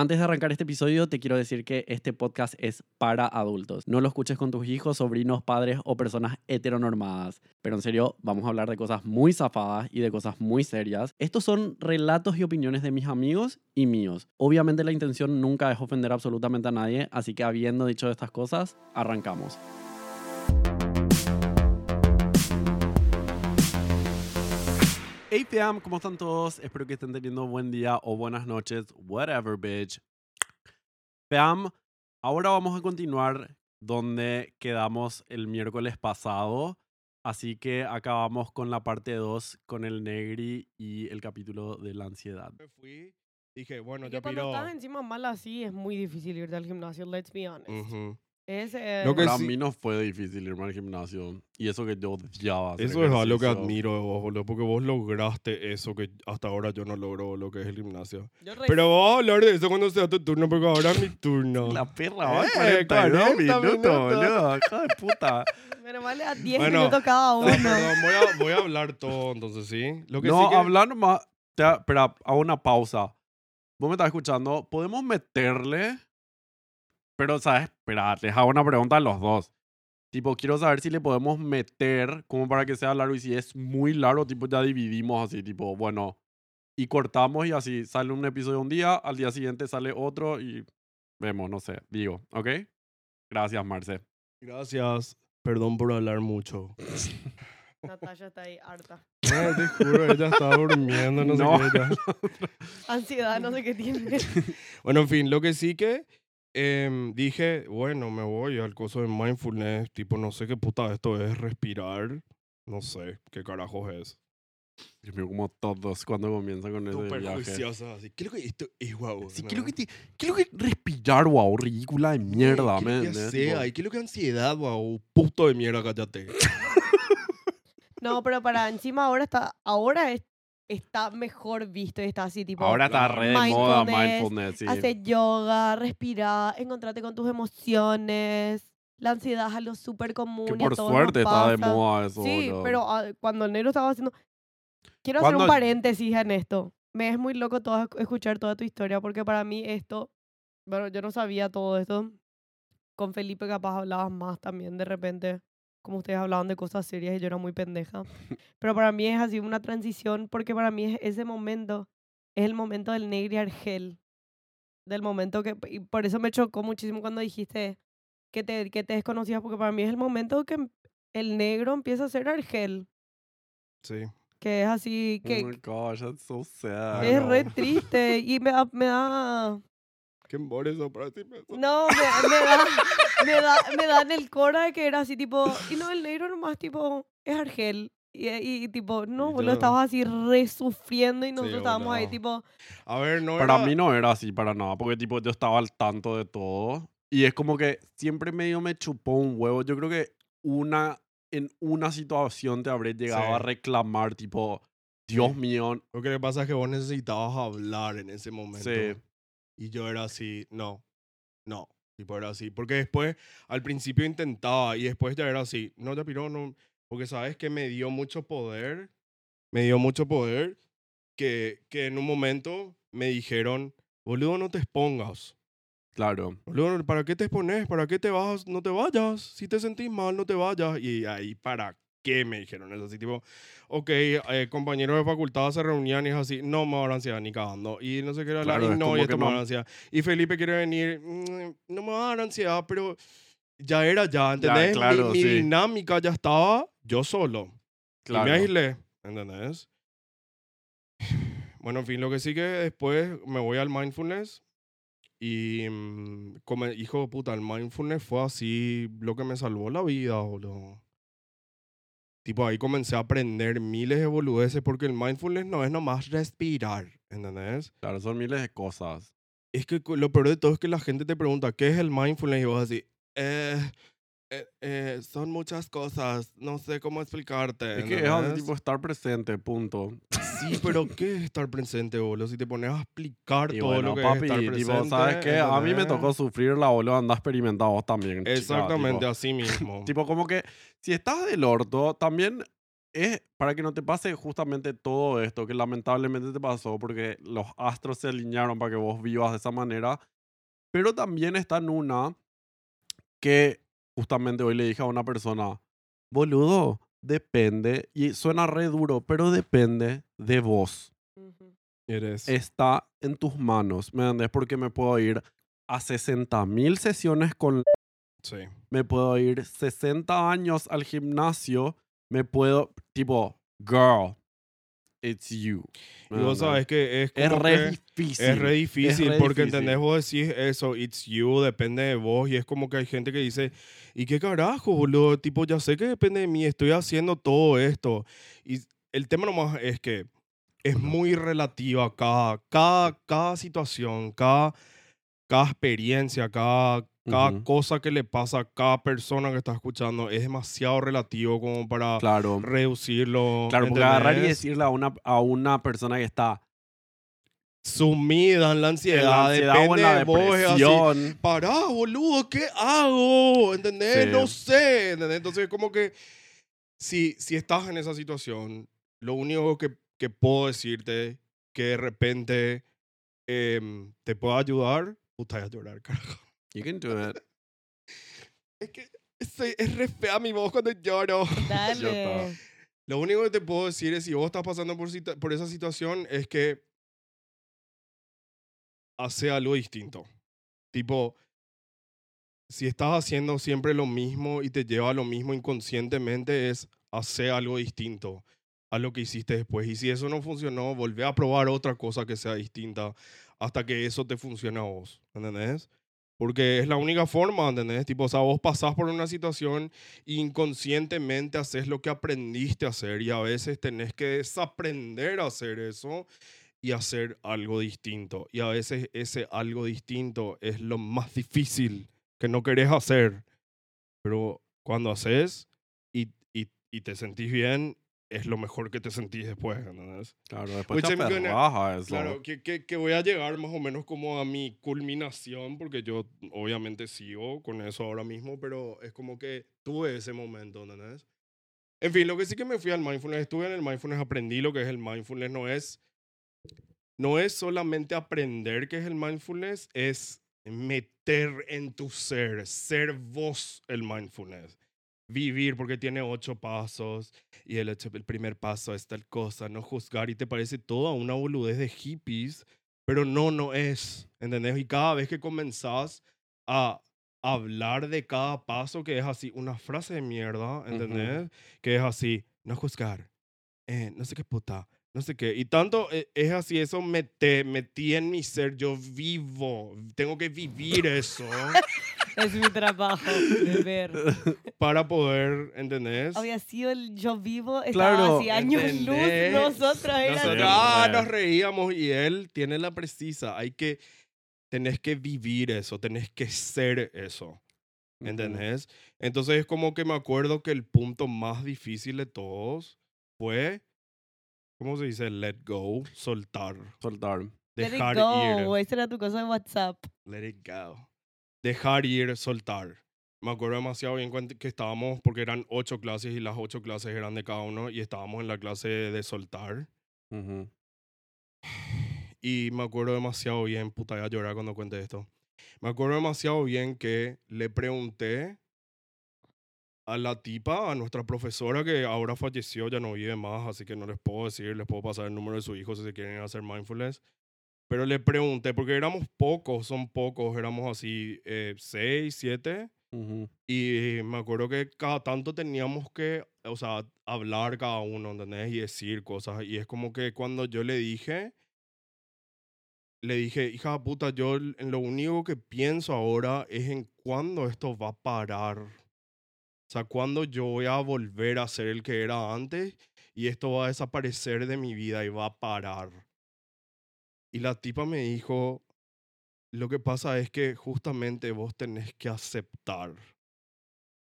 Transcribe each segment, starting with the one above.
Antes de arrancar este episodio, te quiero decir que este podcast es para adultos. No lo escuches con tus hijos, sobrinos, padres o personas heteronormadas. Pero en serio, vamos a hablar de cosas muy zafadas y de cosas muy serias. Estos son relatos y opiniones de mis amigos y míos. Obviamente la intención nunca es ofender absolutamente a nadie, así que habiendo dicho estas cosas, arrancamos. Hey fam, ¿cómo están todos? Espero que estén teniendo buen día o buenas noches, whatever bitch. Fam, ahora vamos a continuar donde quedamos el miércoles pasado. Así que acabamos con la parte 2 con el Negri y el capítulo de la ansiedad. Me fui, dije, bueno, que ya cuando piró. estás encima mal así es muy difícil irte al gimnasio, let's be honest. Ujú. Es, eh, Lo que Para sí- mí no fue difícil irme al gimnasio. Y eso que yo odiaba. hacer Eso es algo que ejercicio. admiro de vos, boludo, porque vos lograste eso que hasta ahora yo no logro, lo que es el gimnasio. yo re- Pero vamos a hablar de eso cuando sea tu turno, porque ahora es mi turno. La perra va Eh, 42 40 minutos, minutos. boludo. Hija de puta. Pero vale a 10 Bueno, minutos cada uno. Ah, perdón, voy a, voy a hablar todo, entonces, ¿sí? Lo que no, sí que- hablando más. te- Espera, hago una pausa. Vos me estás escuchando. ¿Podemos meterle? Pero, ¿sabes? Espera, les hago una pregunta a los dos. Tipo, quiero saber si le podemos meter como para que sea largo y si es muy largo, tipo, ya dividimos así, tipo, bueno, y cortamos y así sale un episodio un día, al día siguiente sale otro y vemos, no sé, digo, ¿ok? Gracias, Marce. Gracias. Perdón por hablar mucho. Natalia está ahí harta. No, te juro, ella estaba durmiendo, no, No. sé qué. ella- Ansiedad, no sé qué tiene. Bueno, en fin, lo que sí que em, dije, bueno, me voy al coso de mindfulness, tipo, no sé qué puta esto es, respirar, no sé qué carajos es. Dios mío, como todos cuando comienzan con ese Súper viaje. juiciosa, así. ¿Qué es lo que esto es, guau? Sí, quiero que, te, quiero que respirar, wow, ridícula de mierda, ¿Qué ¿me es lo que sea? ¿Y qué es lo que ansiedad, guau? Puto de mierda, cállate. No, pero para encima ahora está, ahora es- está mejor visto y está así tipo. Ahora está re de moda mindfulness, sí. Hace yoga, respira, encontrate con tus emociones. La ansiedad es algo súper común. Que por suerte está de moda eso, Sí, pero ah, cuando el negro estaba haciendo... Quiero hacer un paréntesis en esto. Me es muy loco todo, escuchar toda tu historia porque para mí esto... Bueno, yo no sabía todo esto. Con Felipe capaz hablabas más también de repente. Como ustedes hablaban de cosas serias y yo era muy pendeja. Pero para mí es así una transición porque para mí es ese momento. Es el momento del negro y argel. Del momento que... Y por eso me chocó muchísimo cuando dijiste que te, que te desconocías porque para mí es el momento que el negro empieza a ser argel. Sí. Que es así, Oh que my gosh, that's so sad. Es re triste y me da, me da, ¿Qué embore eso para decirme eso? no, me, me da, me da, me da en el cora de que era así tipo, y no, el negro nomás tipo, es argel. Y, y, tipo, no, boludo, estabas así re sufriendo y nosotros estábamos ahí tipo, A ver, no Para era- mí no era así para nada, porque tipo yo estaba al tanto de todo y es como que siempre medio me chupó un huevo. Yo creo que una en una situación te habré llegado a Sí. reclamar tipo, Dios mío, Lo que le pasa es que vos necesitabas hablar en ese momento. sí, Y yo era así, no, no. Tipo, era así. Porque después, al principio intentaba y después ya era así, no te piró, no. Porque sabes que me dio mucho poder, me dio mucho poder, que, que en un momento me dijeron, boludo, no te expongas. claro. Boludo, ¿para qué te expones? ¿Para qué te vas? No te vayas. Si te sentís mal, no te vayas. Y ahí, ¿para qué me dijeron eso? Así tipo, ok, eh, compañeros de facultad se reunían y es así, no me va a dar ansiedad ni cagando. Y no sé qué era Claro, y es no, como y esto me va a no- ansiedad. Y Felipe quiere venir, "Mm, no me va a dar ansiedad, pero ya era ya, ¿entendés? Mi- claro, mi, sí. dinámica ya estaba yo solo. Claro. Y me aislé, ¿entendés? Bueno, en fin, lo que sí que después me voy al mindfulness y mm, como hijo de puta, el mindfulness fue así lo que me salvó la vida, boludo. Tipo, ahí comencé a aprender miles de boludeces porque el mindfulness no es nomás respirar, ¿entendés? Claro, son miles de cosas. Es que lo peor de todo es que la gente te pregunta, ¿qué es el mindfulness? Y vos así, eh, eh, eh, son muchas cosas, no sé cómo explicarte. Es que es así, ¿entendés? tipo estar presente, punto. Sí, pero ¿qué es estar presente, boludo? Si te pones a explicar Y todo bueno, lo que papi, es estar tipo, presente. ¿sabes qué? A mí me tocó sufrir la boluda, anda experimentado vos también. chica, Exactamente, tipo. así mismo. Tipo, como que si estás del orto, también es para que no te pase justamente todo esto que lamentablemente te pasó porque los astros se alinearon para que vos vivas de esa manera. Pero también está en una que justamente hoy le dije a una persona, boludo, depende, y suena re duro, pero depende de vos. Eres. Está en tus manos, ¿me entendés? Porque me puedo ir a 60 mil sesiones con Sí. me puedo ir 60 años al gimnasio, me puedo, tipo, girl, it's you. Y vos sabes que es Es como re que difícil. es re difícil re porque difícil. entendés vos decís eso, it's you, depende de vos y es como que hay gente que dice, ¿y qué carajo, boludo? Tipo, ya sé que depende de mí, estoy haciendo todo esto. Y el tema nomás es que es muy relativa cada, cada, cada situación, cada, cada experiencia, cada, cada cosa que le pasa a cada persona que está escuchando es demasiado relativo como para Claro. reducirlo. Claro, porque agarrar y decirle a una, a una persona que está sumida en la ansiedad, la ansiedad o en depende la de vos, así, depresión. pará, boludo, ¿qué hago? ¿Entendés? Sí. No sé, ¿entendés? Entonces, como que si, si estás en esa situación, lo único que, que puedo decirte que de repente em, te pueda ayudar, puta, a llorar, carajo. You can do it. Es que es, es re fea mi voz cuando lloro. Dale. Lo único que te puedo decir es si vos estás pasando por, por esa situación es que hace algo distinto. Tipo, si estás haciendo siempre lo mismo y te lleva a lo mismo inconscientemente, es hacer algo distinto a lo que hiciste después. Y si eso no funcionó, volvé a probar otra cosa que sea distinta hasta que eso te funcione a vos. ¿Entendés? Porque es la única forma, ¿entendés? Tipo, o sea, vos pasás por una situación e inconscientemente haces lo que aprendiste a hacer y a veces tenés que desaprender a hacer eso y hacer algo distinto. Y a veces ese algo distinto es lo más difícil que no querés hacer. Pero cuando haces y, y, y te sentís bien, es lo mejor que te sentís después, ¿entendés? Claro, después te eso. Claro, que, que, que voy a llegar más o menos como a mi culminación, porque yo obviamente sigo con eso ahora mismo, pero es como que tuve ese momento, ¿entendés? En fin, lo que sí que me fui al mindfulness, estuve en el mindfulness, aprendí lo que es el mindfulness, no es, no es solamente aprender qué es el mindfulness, es meter en tu ser, ser vos el mindfulness. Vivir, porque tiene ocho pasos, y el, el primer paso es tal cosa, no juzgar, y te parece toda una boludez de hippies, pero no, no es, ¿entendés? Y cada vez que comenzás a hablar de cada paso, que es así, una frase de mierda, ¿entendés? Que es así, no juzgar, eh, no sé qué puta, no sé qué. Y tanto eh, es así, eso me te metí en mi ser, yo vivo, tengo que vivir eso Es mi trabajo de ver. para poder, ¿entendés? Había sido el yo vivo, estaba Claro, así años luz. ¿entendés? Nosotros era Nosotros Sí, ah, nos reíamos y él tiene la precisa. Hay que, tenés que vivir eso, tenés que ser eso. ¿Entendés? Entonces es como que me acuerdo que el punto más difícil de todos fue, ¿cómo se dice? Let go, soltar, Soltar. Let it dejar go. ir. Esa era tu cosa de WhatsApp. Let it go. Dejar ir, soltar. Me acuerdo demasiado bien que estábamos, porque eran ocho clases y las ocho clases eran de cada uno y estábamos en la clase de soltar. Ujú. Y me acuerdo demasiado bien, puta, voy a llorar cuando cuente esto. Me acuerdo demasiado bien que le pregunté a la tipa, a nuestra profesora que ahora falleció, ya no vive más, así que no les puedo decir, les puedo pasar el número de su hijo si se quieren hacer mindfulness. Pero le pregunté, porque éramos pocos, son pocos, éramos así eh, seis, siete. Ujú. Y me acuerdo que cada tanto teníamos que, o sea, hablar cada uno, ¿entendés? Y decir cosas. Y es como que cuando yo le dije, le dije, hija de puta, yo en lo único que pienso ahora es en cuándo esto va a parar. O sea, cuándo yo voy a volver a ser el que era antes y esto va a desaparecer de mi vida y va a parar. Y la tipa me dijo, lo que pasa es que justamente vos tenés que aceptar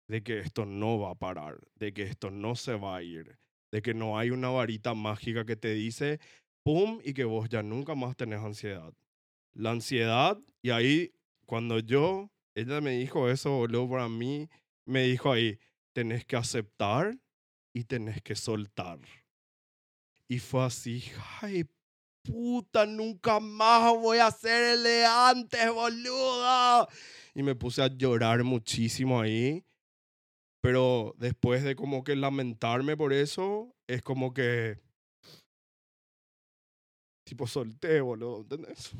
de que esto no va a parar, de que esto no se va a ir, de que no hay una varita mágica que te dice, ¡pum! y que vos ya nunca más tenés ansiedad. La ansiedad, y ahí cuando yo, ella me dijo eso, boludo, para mí, me dijo ahí, tenés que aceptar y tenés que soltar. Y fue así, ay, puta, nunca más voy a ser el de antes, boludo. Y me puse a llorar muchísimo ahí. Pero después de como que lamentarme por eso, es como que... Tipo, solté, boludo, ¿entendés?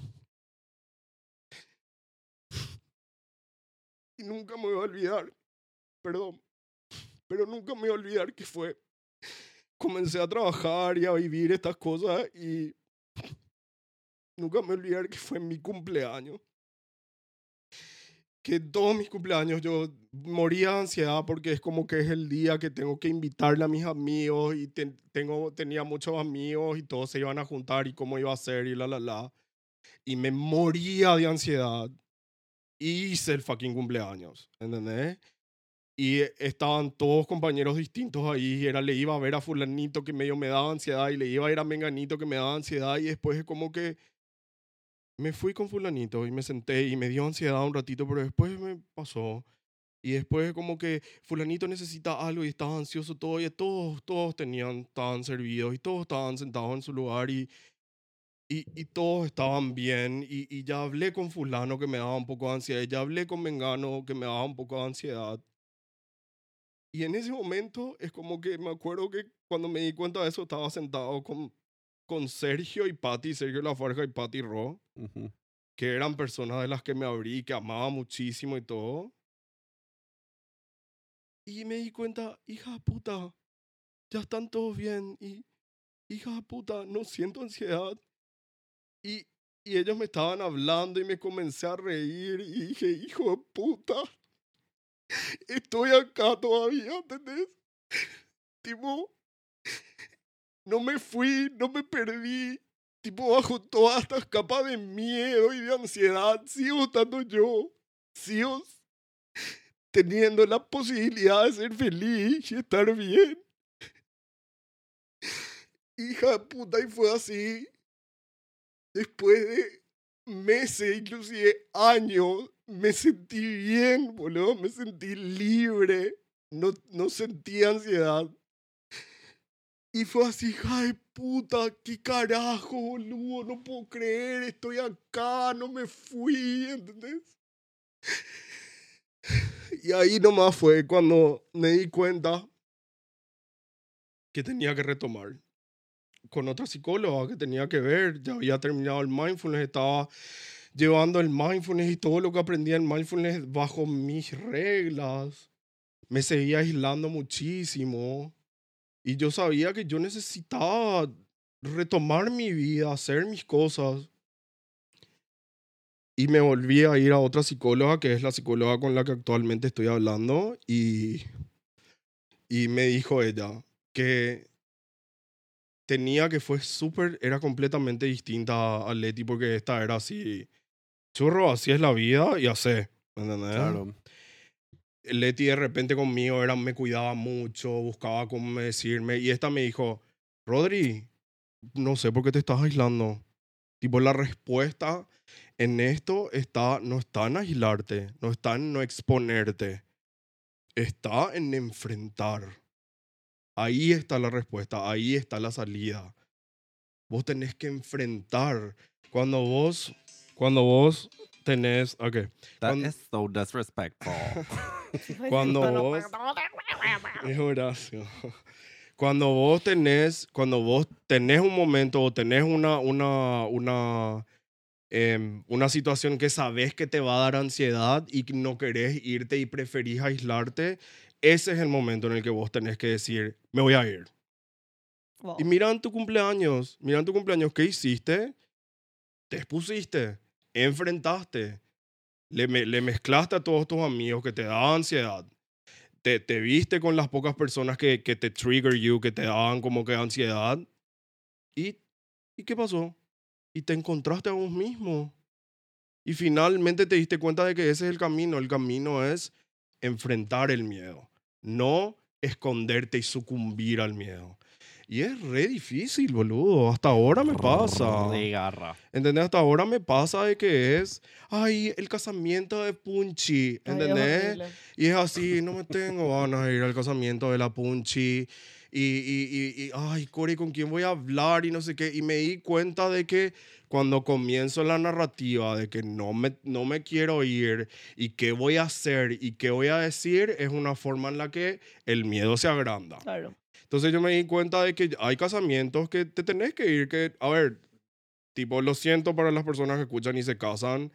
Y nunca me voy a olvidar, perdón, pero nunca me voy a olvidar que fue... Comencé a trabajar y a vivir estas cosas y nunca me olvidar que fue mi cumpleaños que todos mis cumpleaños yo moría de ansiedad porque es como que es el día que tengo que invitarle a mis amigos y tengo, tenía muchos amigos y todos se iban a juntar y cómo iba a ser y la, la, la. Y me moría de ansiedad. Y hice el fucking cumpleaños, ¿entendés? Y estaban todos compañeros distintos ahí. Era, le iba a ver a fulanito que medio me daba ansiedad y le iba a ir a menganito que me daba ansiedad y después es como que me fui con fulanito y me senté y me dio ansiedad un ratito, pero después me pasó. Y después como que fulanito necesita algo y estaba ansioso todo y todos, todos tenían, estaban servidos y todos estaban sentados en su lugar y, y, y todos estaban bien y, y, ya hablé con fulano que me daba un poco de ansiedad ya hablé con Mengano que me daba un poco de ansiedad. Y en ese momento es como que me acuerdo que cuando me di cuenta de eso estaba sentado con con Sergio y Patti, Sergio Lafarja y Patti Ro, que eran personas de las que me abrí, que amaba muchísimo y todo. Y me di cuenta, hija puta, ya están todos bien. Y, hija puta, no siento ansiedad. Y, y ellos me estaban hablando y me comencé a reír y dije, hijo de puta, estoy acá todavía, ¿entendés? Tipo, no me fui, no me perdí. Tipo, bajo todas estas capas de miedo y de ansiedad, sigo estando yo. Sigo teniendo la posibilidad de ser feliz y estar bien. Hija de puta, y fue así. Después de meses, inclusive años, me sentí bien, boludo. Me sentí libre. No, no sentí ansiedad. Y fue así, ay puta, qué carajo, boludo, no puedo creer, estoy acá, no me fui, ¿entendés? Y ahí nomás fue cuando me di cuenta que tenía que retomar con otra psicóloga que tenía que ver, ya había terminado el mindfulness, estaba llevando el mindfulness y todo lo que aprendía en mindfulness bajo mis reglas. Me seguía aislando muchísimo y yo sabía que yo necesitaba retomar mi vida, hacer mis cosas. Y me volví a ir a otra psicóloga, que es la psicóloga con la que actualmente estoy hablando. Y, y me dijo ella que tenía que fue súper, era completamente distinta a Leti, porque esta era así, churro, así es la vida y así. ¿Entendés? Claro. Leti de repente conmigo era, me cuidaba mucho, buscaba cómo decirme. Y esta me dijo, Rodri, no sé por qué te estás aislando. Tipo, la respuesta en esto está, no está en aislarte, no está en no exponerte, está en enfrentar. Ahí está la respuesta, ahí está la salida. Vos tenés que enfrentar. Cuando vos, cuando vos tenés, ok. That is so disrespectful. cuando vos, Cuando vos tenés, cuando vos tenés un momento o tenés una, una, una, em, una situación que sabes que te va a dar ansiedad y no querés irte y preferís aislarte, ese es el momento en el que vos tenés que decir, me voy a ir. Y mira en tu cumpleaños, mira en tu cumpleaños, ¿qué hiciste? Te expusiste enfrentaste, le, mezclaste a todos tus amigos que te daban ansiedad, te, te viste con las pocas personas que, que te trigger you, que te daban como que ansiedad, ¿y qué pasó? Y te encontraste a vos mismo. Y finalmente te diste cuenta de que ese es el camino. El camino es enfrentar el miedo, no esconderte y sucumbir al miedo. Y es re difícil, boludo. Hasta ahora me pasa. De garra. ¿Entendés? Hasta ahora me pasa de que es, ay, el casamiento de Punchi. ¿Entendés? y es así, no me tengo ganas de ir al casamiento de la Punchi. y, y, y, y, ay, Corey, ¿con quién voy a hablar? Y no sé qué. Y me di cuenta de que cuando comienzo la narrativa de que no me, no me quiero ir y qué voy a hacer y qué voy a decir, es una forma en la que el miedo se agranda. Claro. Entonces yo me di cuenta de que hay casamientos que te tenés que ir, que, a ver, tipo, lo siento para las personas que escuchan y se casan,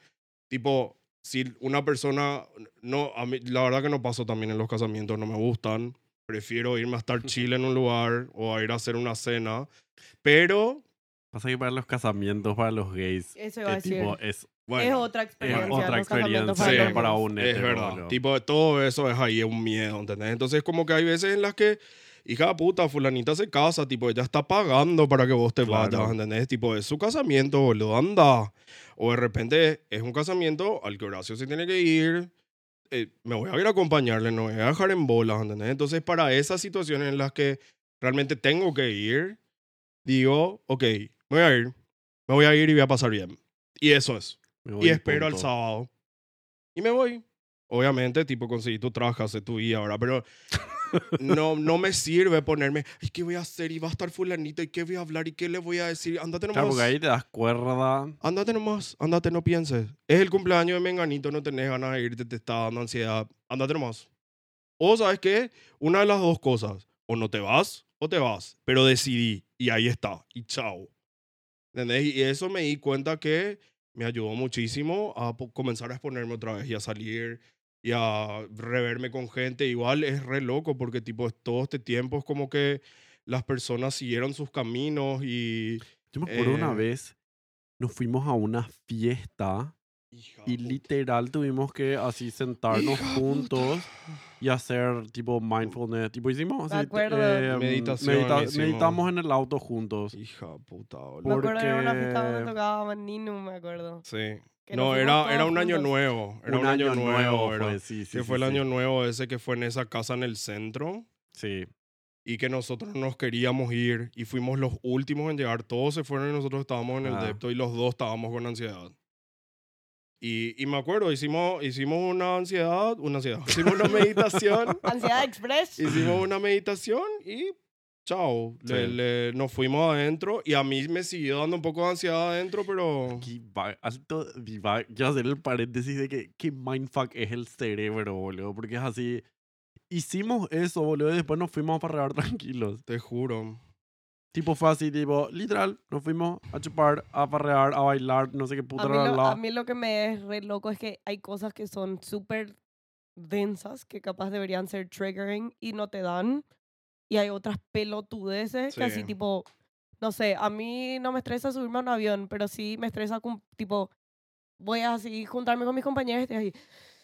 tipo, si una persona, no, a mí, la verdad que no paso también en los casamientos, no me gustan, prefiero irme a estar chill en un lugar o a ir a hacer una cena, pero, Pasa que para los casamientos, para los gays, Eso iba a es decir. tipo, es, bueno, es otra es experiencia. otra los casamientos experiencia Sí, para para locos. un es verdad, tipo, todo eso es ahí, es un miedo, ¿entendés? Entonces como que hay veces en las que... Hija de puta, fulanita se casa, tipo, ella está pagando para que vos te Claro. vayas, ¿entendés? Tipo, es su casamiento, boludo, anda. O de repente es un casamiento al que Horacio se tiene que ir, eh, me voy a ir a acompañarle, no me voy a dejar en bolas, ¿entendés? Entonces, para esas situaciones en las que realmente tengo que ir, digo, ok, me voy a ir, me voy a ir y voy a pasar bien. Y eso es. Y espero al punto. sábado. Y me voy. Obviamente, tipo, conseguí tu trabajo, hace tu vida, ¿verdad? Pero no, no me sirve ponerme, ay, ¿qué voy a hacer? Y va a estar fulanito, ¿y qué voy a hablar? ¿Y qué le voy a decir? Ándate nomás. Claro, porque ahí te das cuerda. Ándate nomás, ándate, no pienses. Es el cumpleaños de Menganito, no tenés ganas de irte, te está dando ansiedad. Ándate nomás. O, ¿sabes qué? Una de las dos cosas. O no te vas, o te vas. Pero decidí, y ahí está, y chao. ¿Entendés? Y eso me di cuenta que me ayudó muchísimo a comenzar a exponerme otra vez y a salir y a reverme con gente. Igual es re loco porque, tipo, todo este tiempo es como que las personas siguieron sus caminos y... Yo me acuerdo una Eh. vez, nos fuimos a una fiesta y puta. literal tuvimos que así sentarnos Hija juntos puta. y hacer tipo mindfulness. Tipo hicimos Me así, eh, Meditación medita- hicimos. meditamos en el auto juntos. Hija puta, Me boludo. acuerdo de una fiesta donde tocaba Maninu, me acuerdo. Sí. No, era, era un año juntos. nuevo. Era un, año, nuevo, era. fue, sí, sí, que sí, fue el año nuevo ese que fue en esa casa en el centro Sí. y que nosotros nos queríamos ir y fuimos los últimos en llegar. Todos se fueron y nosotros estábamos en el Ah. depto y los dos estábamos con ansiedad. Y, y me acuerdo, hicimos, hicimos una ansiedad, una ansiedad, hicimos una meditación, Ansiedad Express. hicimos una meditación y chao, le- Sí. le- nos fuimos adentro y a mí me siguió dando un poco de ansiedad adentro, pero... Aquí va- alto diva- Quiero hacer el paréntesis de que qué mindfuck es el cerebro, boludo. Porque es así. Hicimos eso, boludo, y después nos fuimos a parrear tranquilos. Te juro. Tipo, fue así, tipo, literal, nos fuimos a chupar, a parrear, a bailar, no sé qué puta A mí, lo, la. a mí lo que me es re loco es que hay cosas que son súper densas que capaz deberían ser triggering y no te dan. Y hay otras pelotudeces que así Sí. tipo, no sé, a mí no me estresa subirme a un avión, pero sí me estresa tipo, voy a así juntarme con mis compañeros y estoy ahí.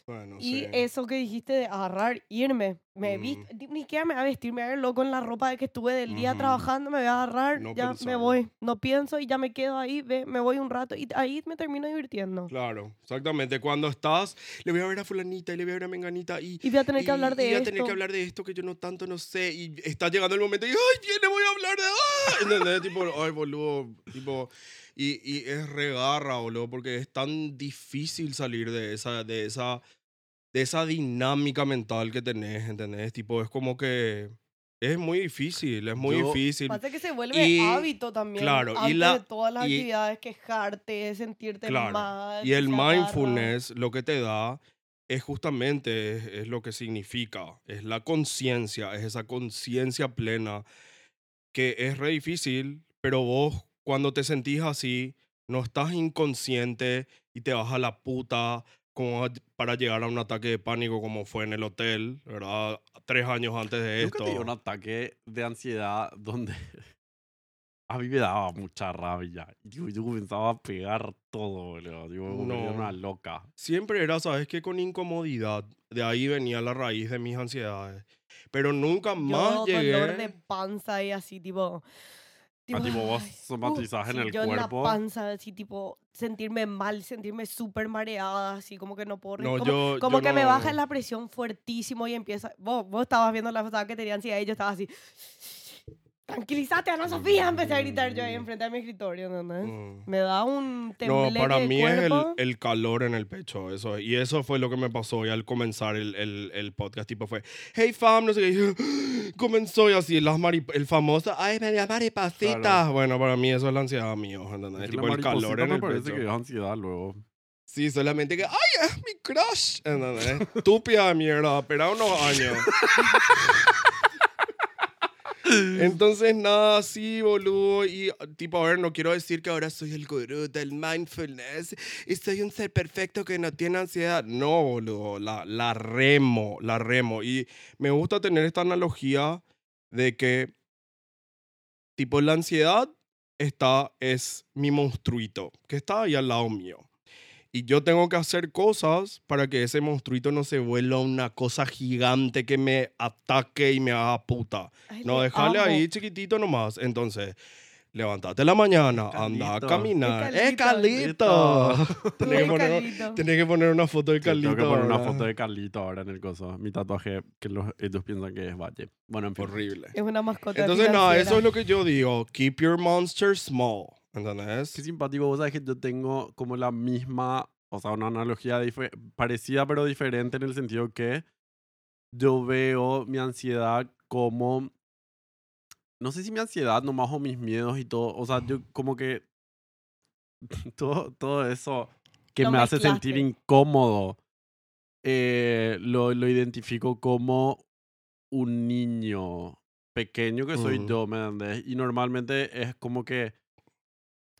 Bueno, Y sí. eso que dijiste de agarrar, irme, me vi, Mm. ni siquiera me voy a vestir, me voy a ver loco en la ropa de que estuve del día Ujú. trabajando, me voy a agarrar, No ya me voy, no pienso y ya me quedo ahí, ve, me voy un rato y ahí me termino divirtiendo. Claro, exactamente. Cuando estás, le voy a ver a fulanita y le voy a ver a menganita y... Y voy a tener que hablar y de voy a esto. tener que hablar de esto que yo no tanto no sé y está llegando el momento y ¡ay, viene, voy a hablar de... ¡Ah! ¿Entendés? tipo, ay, boludo, tipo... Y, y es regarra, boludo, porque es tan difícil salir de esa, de esa, de esa dinámica mental que tenés, ¿entendés? Tipo, es como que... Es muy difícil, es muy Yo- difícil. Pasa que se vuelve Y- hábito también. claro, y la- de todas las y- actividades, quejarte, sentirte Claro, mal. Y el agarra. mindfulness lo que te da es justamente es, es lo que significa, es la conciencia, es esa conciencia plena que es re difícil, pero vos cuando te sentís así, no estás inconsciente y te vas a la puta como a- para llegar a un ataque de pánico como fue en el hotel, ¿verdad? Tres años antes de Nunca esto. un ataque de ansiedad donde a mí me daba mucha rabia. Y tipo, yo comenzaba a pegar todo, boludo. Me en No. una loca. Siempre era, sabes que con incomodidad, de ahí venía la raíz de mis ansiedades. Pero nunca más Yo, llegué. dolor de panza y así, tipo... Ah, tipo, vos somatizás en sí, el yo cuerpo. en la panza, así, tipo, sentirme mal, sentirme súper mareada, así, como que no puedo... No, como yo, como yo que me no- baja la presión fuertísimo y empieza... Vos, vos estabas viendo la pasada que tenía ansiedad y yo estaba así... tranquilízate, Ana Sofía, empecé a gritar yo ahí enfrente de mi escritorio, ¿entendés? Mm. Me da un No, tembleque para mí es el, el calor en el pecho, eso. Y eso fue lo que me pasó hoy al comenzar el, el, el podcast. Tipo fue, hey fam, no sé qué. y comenzó y así, las marip- el famoso, ay, me maripositas. Claro. Bueno, para mí eso es la ansiedad mío, ¿entendés? Es Tipo la el calor en me el parece pecho. que es ansiedad luego. Sí, solamente que, ay, es mi crush. ¿entendés? Estúpida mierda, espera unos años. Entonces, nada, sí, boludo. Y, tipo, a ver, no quiero decir que ahora soy el gurú del mindfulness y soy un ser perfecto que no tiene ansiedad. No, boludo. La, la remo, la remo. Y me gusta tener esta analogía de que, tipo, la ansiedad está, es mi monstruito, que está ahí al lado mío. Y yo tengo que hacer cosas para que ese monstruito no se vuelva una cosa gigante que me ataque y me haga puta. Ay, No, le déjale amo. ahí chiquitito nomás. Entonces, levántate en la mañana, anda a caminar. Es ¡Eh, Tenés que, poner, Carlito. tenés que poner una foto de Sí, Tengo que poner una ¿verdad? foto de Carlito ahora en el coso. Mi tatuaje que los, ellos piensan que es Valle. Bueno, en fin. Horrible. Es una mascota Entonces, nada, financiera. eso es lo que yo digo. Keep your monster small. ¿Entendés? Qué simpático. Vos sabés que yo tengo como la misma, o sea, una analogía parecida pero diferente en el sentido que yo veo mi ansiedad como, no sé si mi ansiedad nomás o mis miedos y todo, o sea, yo como que todo, todo eso que Lo me hace sentir incómodo, eh, lo, lo identifico como un niño pequeño que soy Ujú. yo, ¿me entendés? Y normalmente es como que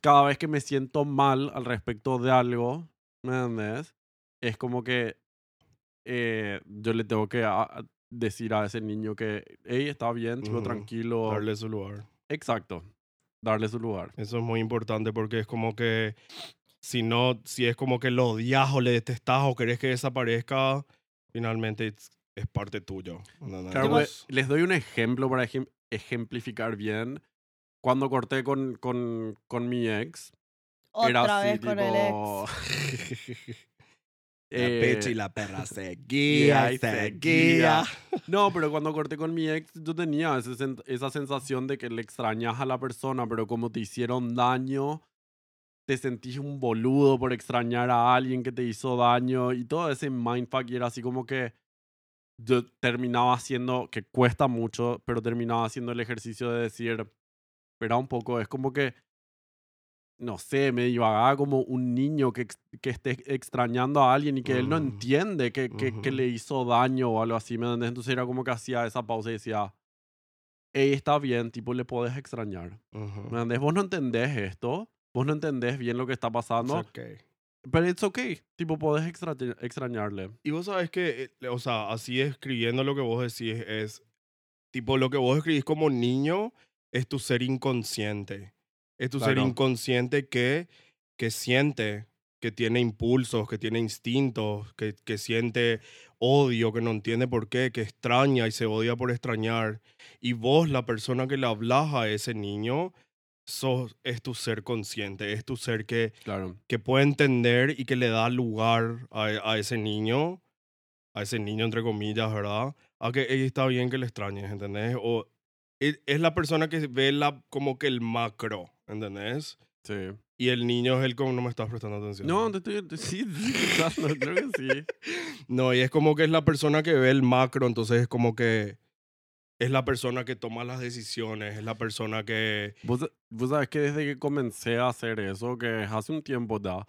cada vez que me siento mal al respecto de algo, ¿me entendés? Es como que eh, yo le tengo que a- a- decir a ese niño que, hey, está bien, Ujú. tranquilo. Darle su lugar. Exacto. Darle su lugar. Eso es muy importante porque es como que si no, si es como que lo odias o le detestas o querés que desaparezca, finalmente es, parte tuyo. les doy un ejemplo para ejem- ejemplificar bien. Cuando corté con, con, con mi ex, era Otra así, vez con el ex. tipo... la eh, y la perra guía seguía y seguía. No, pero cuando corté con mi ex, yo tenía ese esa sensación de que le extrañas a la persona, pero como te hicieron daño, te sentís un boludo por extrañar a alguien que te hizo daño y todo ese mindfuck y era así como que yo terminaba haciendo, que cuesta mucho, pero terminaba haciendo el ejercicio de decir, espera un poco, es como que, no sé, me divagaba como un niño que, que esté extrañando a alguien y que él no entiende que, que, que Ujú. le hizo daño o algo así, ¿me entiendes? Entonces era como que hacía esa pausa y decía, hey, está bien, tipo, le podés extrañar. Ujú. ¿Me entendés? Vos no entendés esto, vos no entendés bien lo que está It's pasando, okay. pero it's okay, tipo, podés extra extrañarle. Y vos sabés que, eh, o sea, así escribiendo lo que vos decís es, tipo, lo que vos escribís como niño es tu ser inconsciente. Es tu ser inconsciente que, que siente, que tiene impulsos, que tiene instintos, que, que siente odio, que no entiende por qué, que extraña y se odia por extrañar. Y vos, la persona que le hablas a ese niño, sos, es tu ser consciente, es tu ser que, Claro. que puede entender y que le da lugar a, a ese niño, a ese niño entre comillas, ¿verdad? A que "Ey, está bien que le extrañes, ¿entendés? O es, la persona que ve la, como que el macro, ¿entendés? Sí. Y el niño es el como no me estás prestando atención. No, te estoy, te- sí, creo que sí. No, y es como que es la persona que ve el macro, entonces es como que es la persona que toma las decisiones, es la persona que... Vos, vos sabés que desde que comencé a hacer eso, que hace un tiempo ya,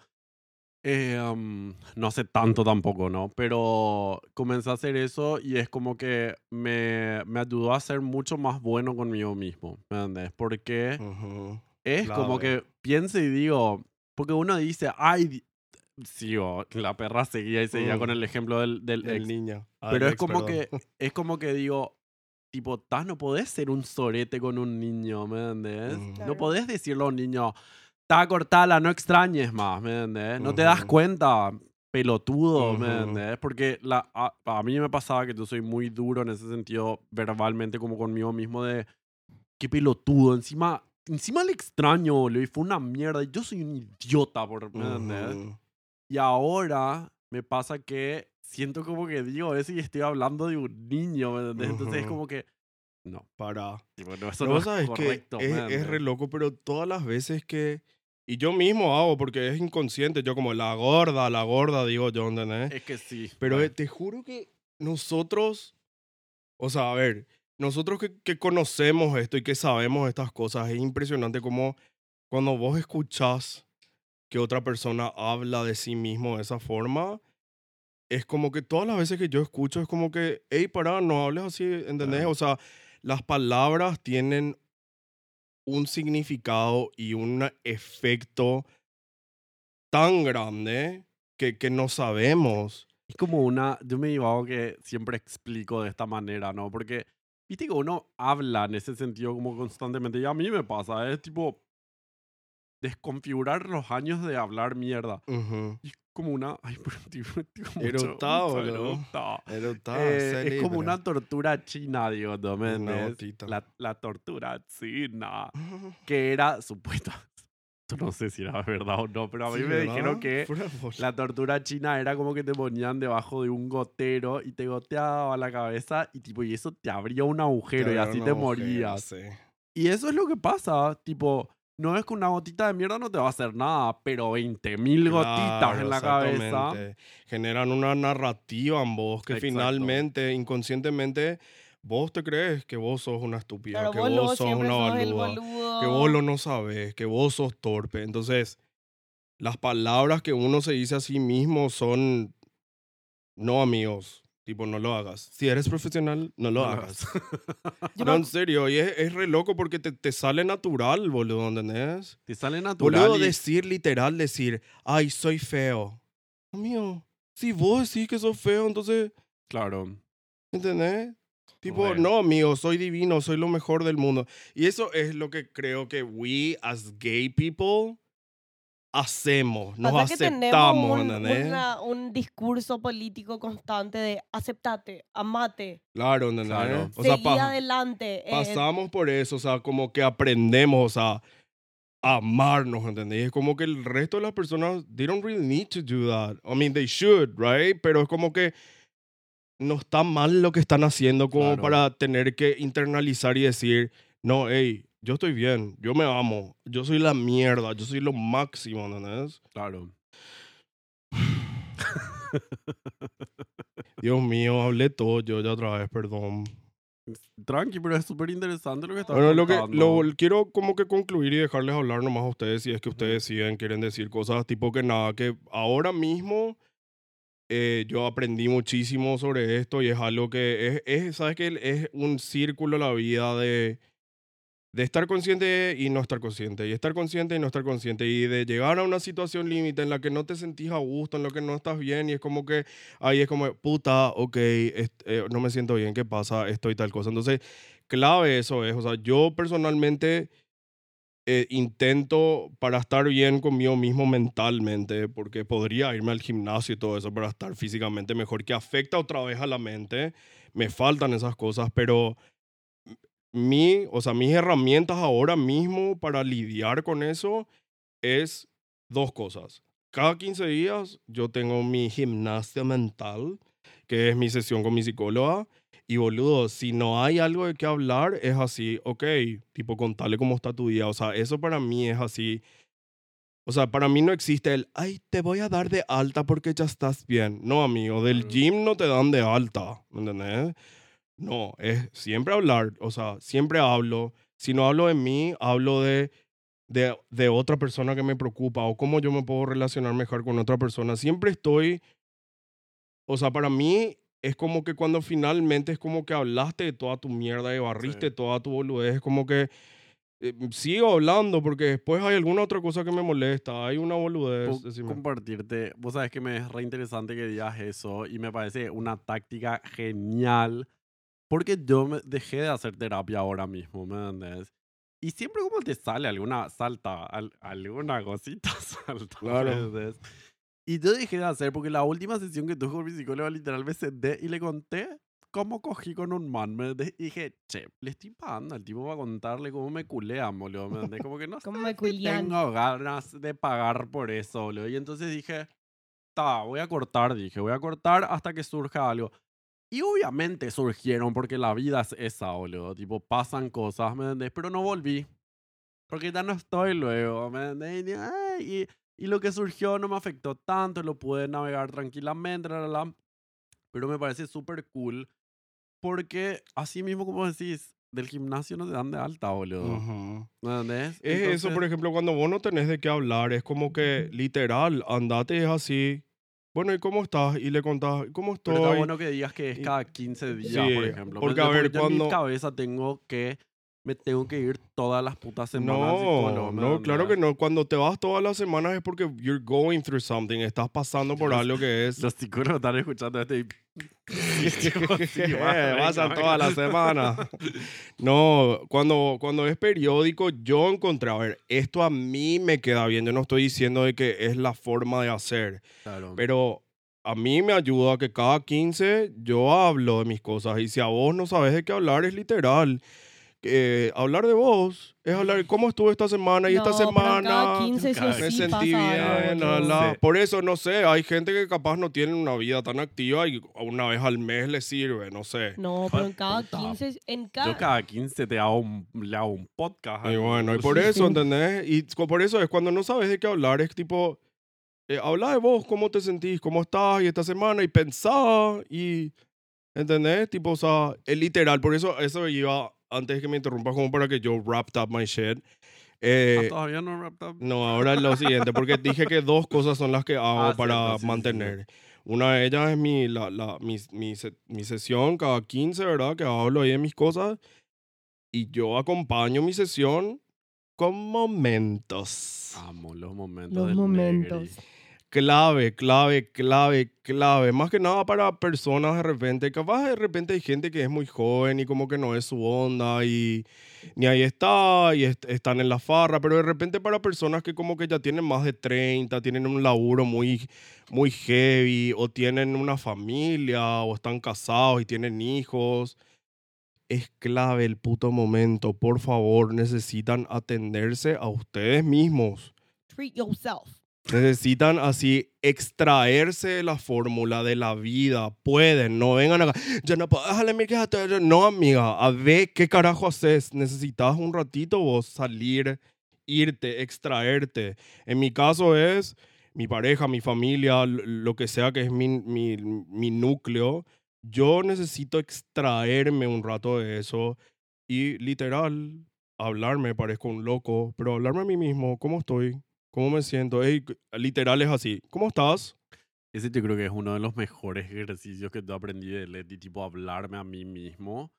eh, um, no hace tanto tampoco, ¿no? Pero comencé a hacer eso y es como que me, me ayudó a ser mucho más bueno conmigo mismo, ¿me entiendes? Porque Ujú. es como clave. que pienso y digo, porque uno dice, ay, di- sí, o la perra seguía y seguía Mm. con el ejemplo del, del El ex. niño. Ah, Pero el es ex, como perdón. que, es como que digo, tipo, "Tas, no podés ser un sorete con un niño, ¿me entendés? Ujú. No Claro. podés decirle a un niño, está cortala, no extrañes más, ¿me entendés? No te das cuenta, pelotudo, ¿me Ujú. entendés? Porque la, a, a mí me pasaba que yo soy muy duro en ese sentido, verbalmente, como conmigo mismo, de qué pelotudo, encima, encima le extraño, boludo, y fue una mierda, yo soy un idiota, por, ¿me entendés? Ujú. Y ahora me pasa que siento como que digo eso y estoy hablando de un niño, ¿me entendés? Entonces es como que, No. Para. Tipo, no, eso no vos es correcto. que es, ¿me es re loco, pero todas las veces que... Y yo mismo hago, porque es inconsciente, yo como la gorda, la gorda, digo yo, ¿entendés? Es que sí. Pero eh, te juro que nosotros, o sea, a ver, nosotros que, que conocemos esto y que sabemos estas cosas, es impresionante como cuando vos escuchás que otra persona habla de sí mismo de esa forma, es como que todas las veces que yo escucho es como que, hey, pará, no hables así, ¿entendés? Claro. O sea, las palabras tienen un significado y un efecto tan grande que, que no sabemos. Es como una. Yo me digo que siempre explico de esta manera, ¿no? Porque, viste que uno habla en ese sentido como constantemente. Y a mí me pasa, es tipo. Desconfigurar los años de hablar mierda. Ujú. Y es como una. Ay, Erotado, erotado. Eh, es como una tortura china, digo, ¿no me. La, la tortura china. Que era supuesta. No sé si era verdad o no, pero a mí Sí, me ¿verdad? dijeron que la tortura china era como que te ponían debajo de un gotero y te goteaba la cabeza y tipo, y eso te abría un agujero y Te así abrieron te agujero, morías. sí. Y eso es lo que pasa, tipo, no es que una gotita de mierda no te va a hacer nada, pero 20.000 gotitas Claro, en la cabeza. Generan una narrativa en vos que Exacto. finalmente, inconscientemente, vos te crees que vos sos una estúpida, Claro, que vos sos una boludo. que vos lo no sabes, que vos sos torpe. Entonces, las palabras que uno se dice a sí mismo son, no amigos, tipo, no lo hagas. Si eres profesional, no lo No hagas. Yo No, en serio, y es, es re loco porque te, te sale natural, boludo, ¿entendés? Te sale natural. Boludo, y- decir literal, decir, ay, soy feo. Amigo, si vos decís que sos feo, entonces, Claro. ¿entendés? Tipo, Re. no, amigo, soy divino, soy lo mejor del mundo. Y eso es lo que creo que we, as gay people, hacemos. Nos Pasa que aceptamos, tenemos un, ¿entendés? una- un discurso político constante de aceptate, amate, Claro, ¿entendés? Claro. O sea, pa- adelante. eh, pasamos por eso, o sea, como que aprendemos a amarnos, ¿entendés? Es como que el resto de las personas, they don't really need to do that. I mean, they should, right? Pero es como que no está mal lo que están haciendo como Claro. para tener que internalizar y decir, no, hey, yo estoy bien, yo me amo, yo soy la mierda, yo soy lo máximo, ¿entendés? Claro. Dios mío, hablé todo yo ya otra vez, perdón. Tranqui, pero es súper interesante lo que estás Bueno, lo que lo, quiero como que concluir y dejarles hablar nomás a ustedes si es que ustedes siguen, quieren decir cosas tipo que nada, que ahora mismo eh, yo aprendí muchísimo sobre esto y es algo que es, es ¿sabes qué? Es un círculo la vida de, de estar consciente y no estar consciente, y estar consciente y no estar consciente, y de llegar a una situación límite en la que no te sentís a gusto, en la que no estás bien, y es como que ahí es como, puta, ok, eh, no me siento bien, ¿qué pasa? Esto y tal cosa. Entonces, clave eso es, o sea, yo personalmente eh, intento para estar bien conmigo mismo mentalmente, porque podría irme al gimnasio y todo eso para estar físicamente mejor, que afecta otra vez a la mente, me faltan esas cosas, pero mi, o sea, mis herramientas ahora mismo para lidiar con eso es dos cosas. Cada 15 días yo tengo mi gimnasia mental, que es mi sesión con mi psicóloga. Y boludo, si no hay algo de qué hablar, es así, ok, tipo contarle cómo está tu día. O sea, eso para mí es así. O sea, para mí no existe el, ay, te voy a dar de alta porque ya estás bien. No, amigo, del gym no te dan de alta, ¿me entendés? No, es siempre hablar, o sea, siempre hablo. Si no hablo de mí, hablo de, de, de otra persona que me preocupa o cómo yo me puedo relacionar mejor con otra persona. Siempre estoy, o sea, para mí es como que cuando finalmente es como que hablaste de toda tu mierda y barriste Sí. toda tu boludez, es como que eh, sigo hablando porque después hay alguna otra cosa que me molesta, hay una boludez. Compartirte. Vos sabés que me es re interesante que digas eso y me parece una táctica genial porque yo me dejé de hacer terapia ahora mismo, ¿me entendés? Y siempre como te sale alguna, salta, al- alguna cosita salta, ¿me Claro. entendés? Y yo dejé de hacer porque la última sesión que tuve con mi psicóloga literal me senté y le conté cómo cogí con un man, ¿me entendés? Y dije, che, le estoy pagando al tipo para contarle cómo me culean, boludo, ¿me entendés? Como que no ¿Cómo sé me si tengo ganas de pagar por eso, boludo. Y entonces dije, ta, voy a cortar, dije, voy a cortar hasta que surja algo. Y obviamente surgieron porque la vida es esa, boludo. Tipo, pasan cosas, ¿me entendés? Pero no volví. Porque ya no estoy luego, ¿me entendés? Y, y, lo que surgió no me afectó tanto, lo pude navegar tranquilamente, la, la, la. Pero me parece súper cool. Porque, así mismo como decís, del gimnasio no te dan de alta, boludo. Ujú. ¿Me entendés? Es eso, por ejemplo, cuando vos no tenés de qué hablar, es como que literal, andate es así. Bueno, ¿y cómo estás? Y le contás, ¿cómo estoy? Pero está bueno que digas que es cada 15 días, Sí, por ejemplo. porque, ¿me a ver, yo en mi cuando- cabeza tengo que... Me tengo que ir todas las putas semanas No, psicólogo, ¿me no, claro que no. Cuando te vas todas las semanas es porque you're going through something, estás pasando por Los- algo que es. Los psicólogos están escuchando este Sí, va, Pasan venga, toda la venga. semana. No, cuando, cuando es periódico, yo encontré, a ver, esto a mí me queda bien. Yo no estoy diciendo de que es la forma de hacer, Claro. pero a mí me ayuda que cada 15 yo hablo de mis cosas. Y si a vos no sabes de qué hablar, es literal. Eh, hablar de vos es hablar de cómo estuvo esta semana y esta No, pero semana. cada 15 sí o me sí sentí pasa bien, la, la. Sí. Por eso, no sé, hay gente que capaz no tiene una vida tan activa y una vez al mes le sirve, no sé. No, pero en cada puta. 15, en Yo cada... cada 15 te hago un, le hago un podcast. Y bueno, y por eso. ¿entendés? Y por eso es cuando no sabes de qué hablar, es tipo, eh, habla de vos, cómo te sentís, cómo estás y esta semana y pensá y, ¿entendés? Tipo, o sea, es literal, por eso eso iba, antes de que me interrumpas, como para que yo wrapped up my shit. Ah, Eh, todavía no wrapped up. no, ahora es lo siguiente, porque dije que dos cosas son las que hago Ah, para sí, sí, sí. mantener. Una de ellas es mi, la, la, mi, mi, mi sesión cada 15, ¿verdad? Que hablo ahí de mis cosas. Y yo acompaño mi sesión con momentos. Amo los momentos Los del momentos. Negri. Clave, clave, clave, clave. Más que nada para personas de repente. Capaz de repente hay gente que es muy joven y como que no es su onda y ni ahí está y est- están en la farra. Pero de repente para personas que como que ya tienen más de 30, tienen un laburo muy, muy heavy o tienen una familia o están casados y tienen hijos. Es clave el puto momento. Por favor, necesitan atenderse a ustedes mismos. Treat yourself. Necesitan así extraerse de la fórmula de la vida. Pueden, no vengan acá. Ya no puedo, No, amiga, a ver qué carajo haces. Necesitas un ratito vos salir, irte, extraerte. En mi caso es mi pareja, mi familia, lo que sea que es mi, mi, mi núcleo. Yo necesito extraerme un rato de eso y literal hablarme, parezco un loco, pero hablarme a mí mismo, ¿cómo estoy? ¿Cómo me siento? Ey, literal es así. ¿Cómo estás? Ese yo creo que es uno de los mejores ejercicios que yo aprendí de Leti, tipo hablarme a mí mismo.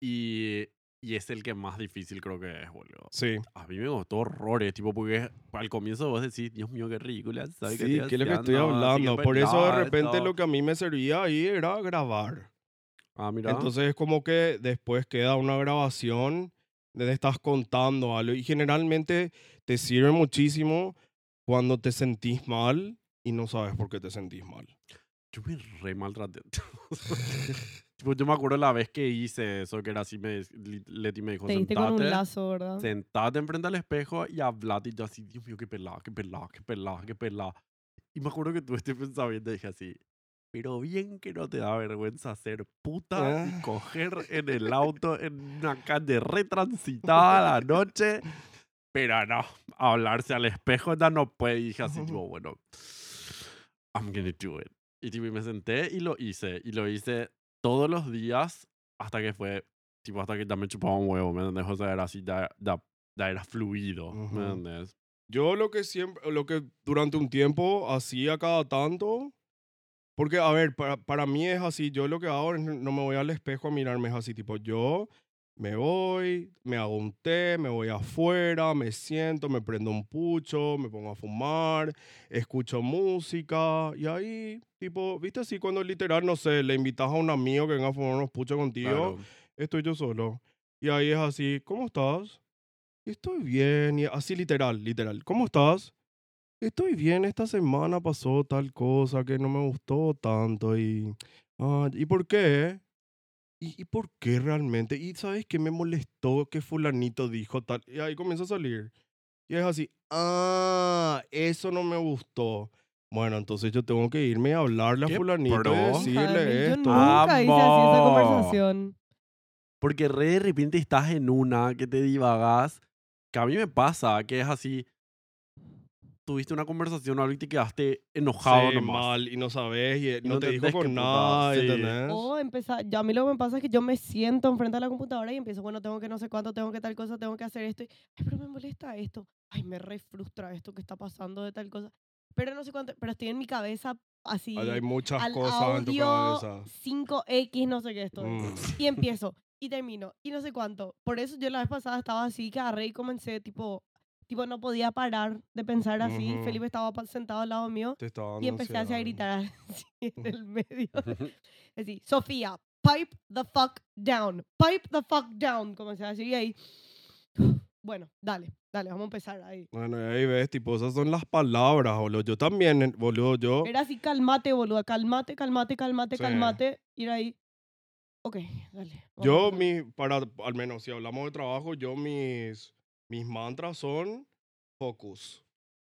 Y, y es el que más difícil creo que es, boludo. Sí. A mí me gustó horrores, tipo, porque al comienzo vos decís, Dios mío, qué ridícula. ¿sabes Sí, estoy que es lo que estoy? Así hablando. Por eso de repente lo que a mí me servía ahí era grabar. Ah, mira. Entonces es como que después queda una grabación donde estás contando algo y generalmente te sirve muchísimo cuando te sentís mal y no sabes por qué te sentís mal. Yo me re maltraté. yo me acuerdo la vez que hice eso, que era así, me, Leti me dijo, Te diste con un sentate, lazo, ¿verdad? sentate enfrente al espejo y hablate. Y yo así, Dios mío, qué pelada, qué pelada, qué pelada, qué pelada. Y me acuerdo que tuve este pensamiento y dije así, pero bien que no te da vergüenza ser puta y Ah. coger en el auto en una calle retransitada a la noche. Pero no, hablarse al espejo ya no puede. Y dije así, tipo, bueno, I'm gonna do it. Y tipo, me senté y lo hice. Y lo hice todos los días hasta que fue, tipo, hasta que ya me chupaba un huevo, ¿me entiendes? O sea, era así, ya, ya, ya era fluido, Ujú. ¿me entiendes? Yo lo que siempre, lo que durante un tiempo hacía cada tanto, porque a ver, para, para mí es así, yo lo que hago es no me voy al espejo a mirarme, es así, tipo, yo me voy, me hago un té, me voy afuera, me siento, me prendo un pucho, me pongo a fumar, escucho música y ahí, tipo, viste así cuando literal, no sé, le invitas a un amigo que venga a fumar unos puchos contigo, Claro. estoy yo solo. Y ahí es así, ¿cómo estás? Estoy bien, y así literal, literal. ¿Cómo estás? Estoy bien, esta semana pasó tal cosa que no me gustó tanto y... ah, ¿Y por qué? ¿Y, ¿Y por qué realmente? ¿Y sabes qué me molestó que fulanito dijo tal? Y ahí comienza a salir. Y es así, ah, eso no me gustó. Bueno, entonces yo tengo que irme a hablarle a fulanito pro. y decirle yo esto. nunca hice así esa conversación. Porque re de repente estás en una que te divagas, que a mí me pasa, que es así, tuviste una conversación ahora y te quedaste enojado Sí, nomás. mal y no sabes y, Y no, no te dijo con nada, sí. O empezar, ya a mí lo que me pasa es que yo me siento enfrente de la computadora y empiezo, bueno, tengo que no sé cuánto, tengo que tal cosa, tengo que hacer esto. y, Ay, pero me molesta esto. Ay, me re frustra esto que está pasando de tal cosa. Pero no sé cuánto, pero estoy en mi cabeza así. Hay- Hay muchas al cosas en tu audio cabeza. 5X, no sé qué estoy. Mm. Y empiezo, y termino, y no sé cuánto. Por eso yo la vez pasada estaba así, que agarré y comencé, tipo, tipo no podía parar de pensar así. Ujú. Felipe estaba pa- sentado al lado mío Te estaba y empecé así a ansiedad. gritar así en el medio. Así, Sofía, pipe the fuck down, pipe the fuck down. Comencé así y ahí, bueno, dale, dale, vamos a empezar ahí. Bueno, y ahí ves, tipo, esas son las palabras, boludo. Yo también, eh, boludo, yo... Era así, calmate, boludo, calmate, calmate, calmate, Sí. calmate. Ir ahí, ok, dale. vamos a Yo, empezar. mi, para, al menos si hablamos de trabajo, yo mis, mis mantras son focus.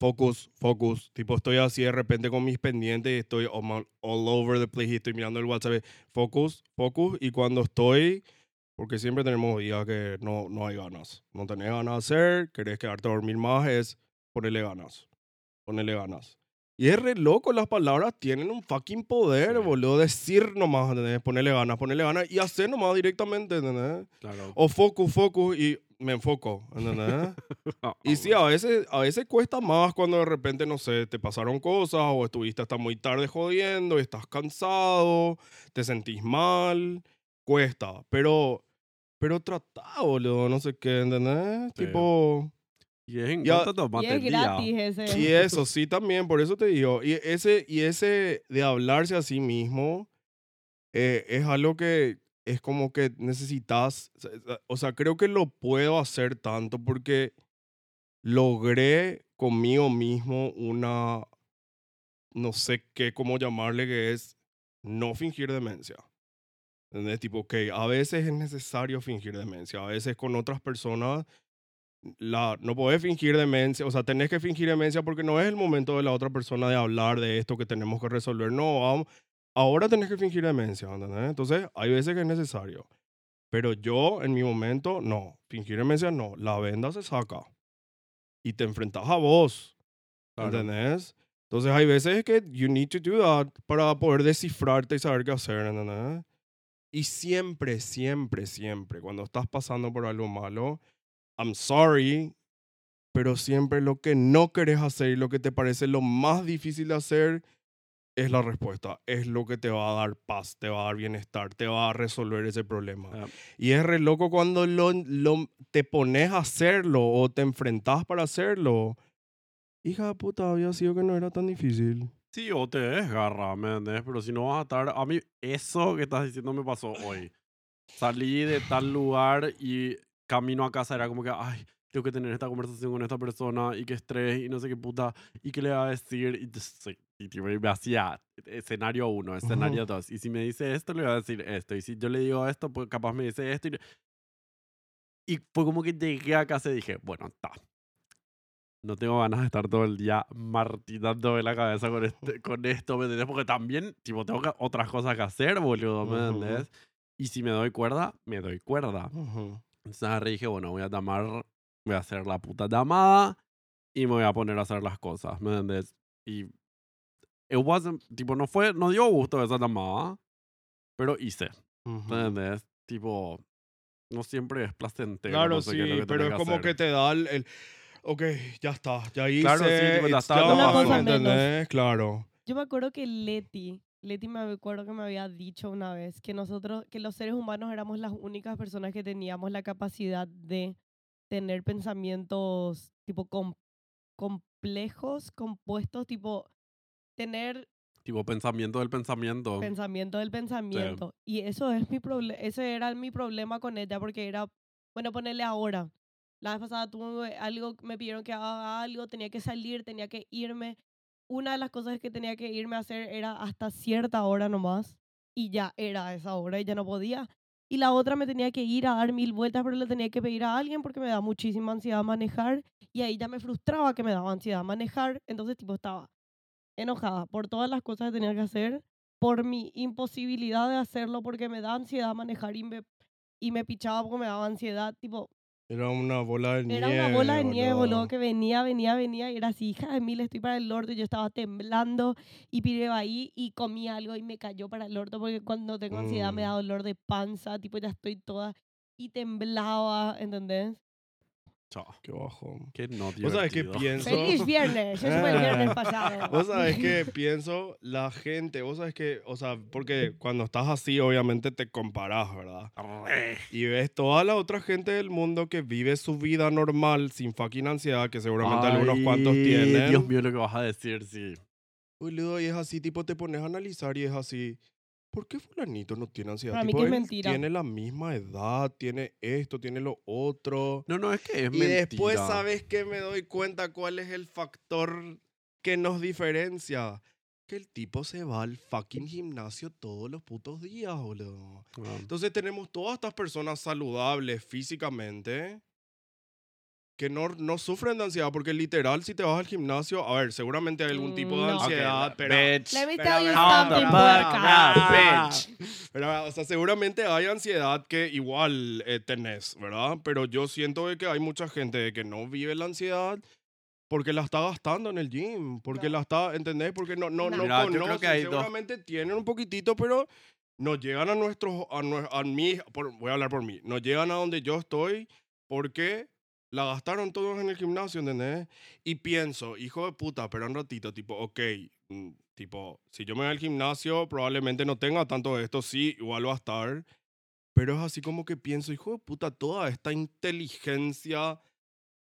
Focus, focus. Tipo, estoy así de repente con mis pendientes y estoy all, over the place y estoy mirando el WhatsApp. Focus, focus. Y cuando estoy, porque siempre tenemos días que no, no hay ganas. No tenés ganas de hacer, querés quedarte a dormir más, es ponerle ganas. Ponerle ganas. Y es re loco, las palabras tienen un fucking poder, Sí. boludo. Decir nomás, ¿entendés? Ponerle ganas, ponerle ganas y hacer nomás directamente, ¿entendés? Claro. O focus, focus y me enfoco, ¿entendés? Ah, y sí, a veces, a veces cuesta más cuando de repente, no sé, te pasaron cosas o estuviste hasta muy tarde jodiendo y estás cansado, te sentís mal, cuesta. Pero, pero tratá, boludo, no sé qué, ¿entendés? Sí. Tipo... Y es en Ya- cuánto Y es gratis ese. Y eso, sí, también, por eso te digo. Y ese, y ese de hablarse a sí mismo eh, es algo que es como que necesitas. O sea, creo que lo puedo hacer tanto porque logré conmigo mismo una. No sé qué, cómo llamarle, que es no fingir demencia. ¿Entendés? Tipo, ok, a veces es necesario fingir demencia. A veces con otras personas la, no podés fingir demencia, o sea, tenés que fingir demencia porque no es el momento de la otra persona de hablar de esto que tenemos que resolver. No, vamos, ahora tenés que fingir demencia, ¿entendés? Entonces, hay veces que es necesario. Pero yo, en mi momento, no. Fingir demencia no. La venda se saca. Y te enfrentas a vos, Claro. ¿entendés? Entonces, hay veces que you need to do that para poder descifrarte y saber qué hacer, ¿entendés? Y siempre, siempre, siempre, cuando estás pasando por algo malo, I'm sorry, pero siempre lo que no querés hacer y lo que te parece lo más difícil de hacer es la respuesta. Es lo que te va a dar paz, te va a dar bienestar, te va a resolver ese problema. Ah. Y es re loco cuando lo, lo- te pones a hacerlo o te enfrentas para hacerlo. Hija de puta, había sido que no era tan difícil. Sí, o te desgarra, ¿me entendés? Pero si no vas a estar... A mí, eso que estás diciendo me pasó hoy. Salí de tal lugar y camino a casa era como que, ay, tengo que tener esta conversación con esta persona y qué estrés y no sé qué puta y qué le va a decir. Y, sí, y me hacía escenario uno, escenario dos. Y si me dice esto, le voy a decir esto. Y si yo le digo esto, pues capaz me dice esto. Y, y fue como que llegué a casa y dije, bueno, está. No tengo ganas de estar todo el día martinándome la cabeza con, este, con esto, ¿me entendés? Porque también, tipo, tengo que- otras cosas que hacer, boludo, ¿me Ujú. entendés? Y si me doy cuerda, me doy cuerda. Ujú. Entonces agarré y dije, bueno, voy a llamar, voy a hacer la puta llamada y me voy a poner a hacer las cosas, ¿me entendés? Y it wasn't, tipo, no fue, no dio gusto esa llamada, pero hice, ¿me Ujú. entendés? Tipo, no siempre es placentero. Claro, no sé sí, qué es lo que pero es como hacer. que te da el, el- Ok, ya está, ya hice. Claro, sí, tipo, ya está, ya pasó. Claro. Yo me acuerdo que Leti, Leti me acuerdo que me había dicho una vez que nosotros, que los seres humanos éramos las únicas personas que teníamos la capacidad de tener pensamientos tipo com- complejos, compuestos, tipo tener Tipo, pensamiento del pensamiento. pensamiento del pensamiento. Y eso es mi ese era mi problema con ella porque era, bueno, ponerle ahora. La vez pasada tuve algo, me pidieron que haga algo, tenía que salir, tenía que irme. Una de las cosas que tenía que irme a hacer era hasta cierta hora nomás. Y ya era esa hora y ya no podía. Y la otra me tenía que ir a dar mil vueltas, pero le tenía que pedir a alguien porque me da muchísima ansiedad manejar. Y ahí ya me frustraba que me daba ansiedad manejar. Entonces, tipo, estaba enojada por todas las cosas que tenía que hacer, por mi imposibilidad de hacerlo porque me da ansiedad manejar y me, y me pichaba porque me daba ansiedad. Tipo, Era una bola de nieve. era una bola de nieve, boludo, boludo. que venía, venía, venía y era así, hija de mil, estoy para el orto. y Yo estaba temblando y piré ahí y comí algo y me cayó para el orto porque cuando tengo ansiedad me da Mm. dolor de panza, tipo ya estoy toda y temblaba, ¿entendés? Qué bajón. Qué no Vos sabés divertido. pienso. Feliz viernes, eso fue el viernes pasado. Vos sabés que pienso la gente, vos sabés que, o sea, porque cuando estás así, obviamente te comparás, ¿verdad? Y ves toda la otra gente del mundo que vive su vida normal sin fucking ansiedad, que seguramente algunos cuantos Ay, tienen. Dios mío, lo que vas a decir, sí. Boludo, y es así, tipo, te pones a analizar y es así. ¿Por qué fulanito no tiene ansiedad? Para mí Tipo, que es él mentira. Tiene la misma edad, tiene esto, tiene lo otro. No, no, es que es Y mentira. después, ¿sabes qué? Me doy cuenta cuál es el factor que nos diferencia. Que el tipo se va al fucking gimnasio todos los putos días, boludo. Ah, Entonces tenemos todas estas personas saludables físicamente que no, no sufren de ansiedad, porque literal, si te vas al gimnasio, a ver, seguramente hay algún tipo de Mm, no. ansiedad, Ok, pero... bitch. Let me Pero tell you something, Ah, bitch. Pero, o sea, seguramente hay ansiedad que igual eh, tenés, ¿verdad? Pero yo siento de que hay mucha gente que no vive la ansiedad porque la está gastando en el gym, porque No. la está, ¿entendés? Porque no, no, No. no Mira, yo creo que hay dos- seguramente tienen un poquitito, pero no llegan a nuestros, a, a mí, por- voy a hablar por mí, no llegan a donde yo estoy porque la gastaron todos en el gimnasio, ¿entendés? Y pienso, hijo de puta, pero un ratito, tipo, ok, mm, tipo, si yo me voy al gimnasio, probablemente no tenga tanto de esto, sí, igual va a estar, pero es así como que pienso, hijo de puta, toda esta inteligencia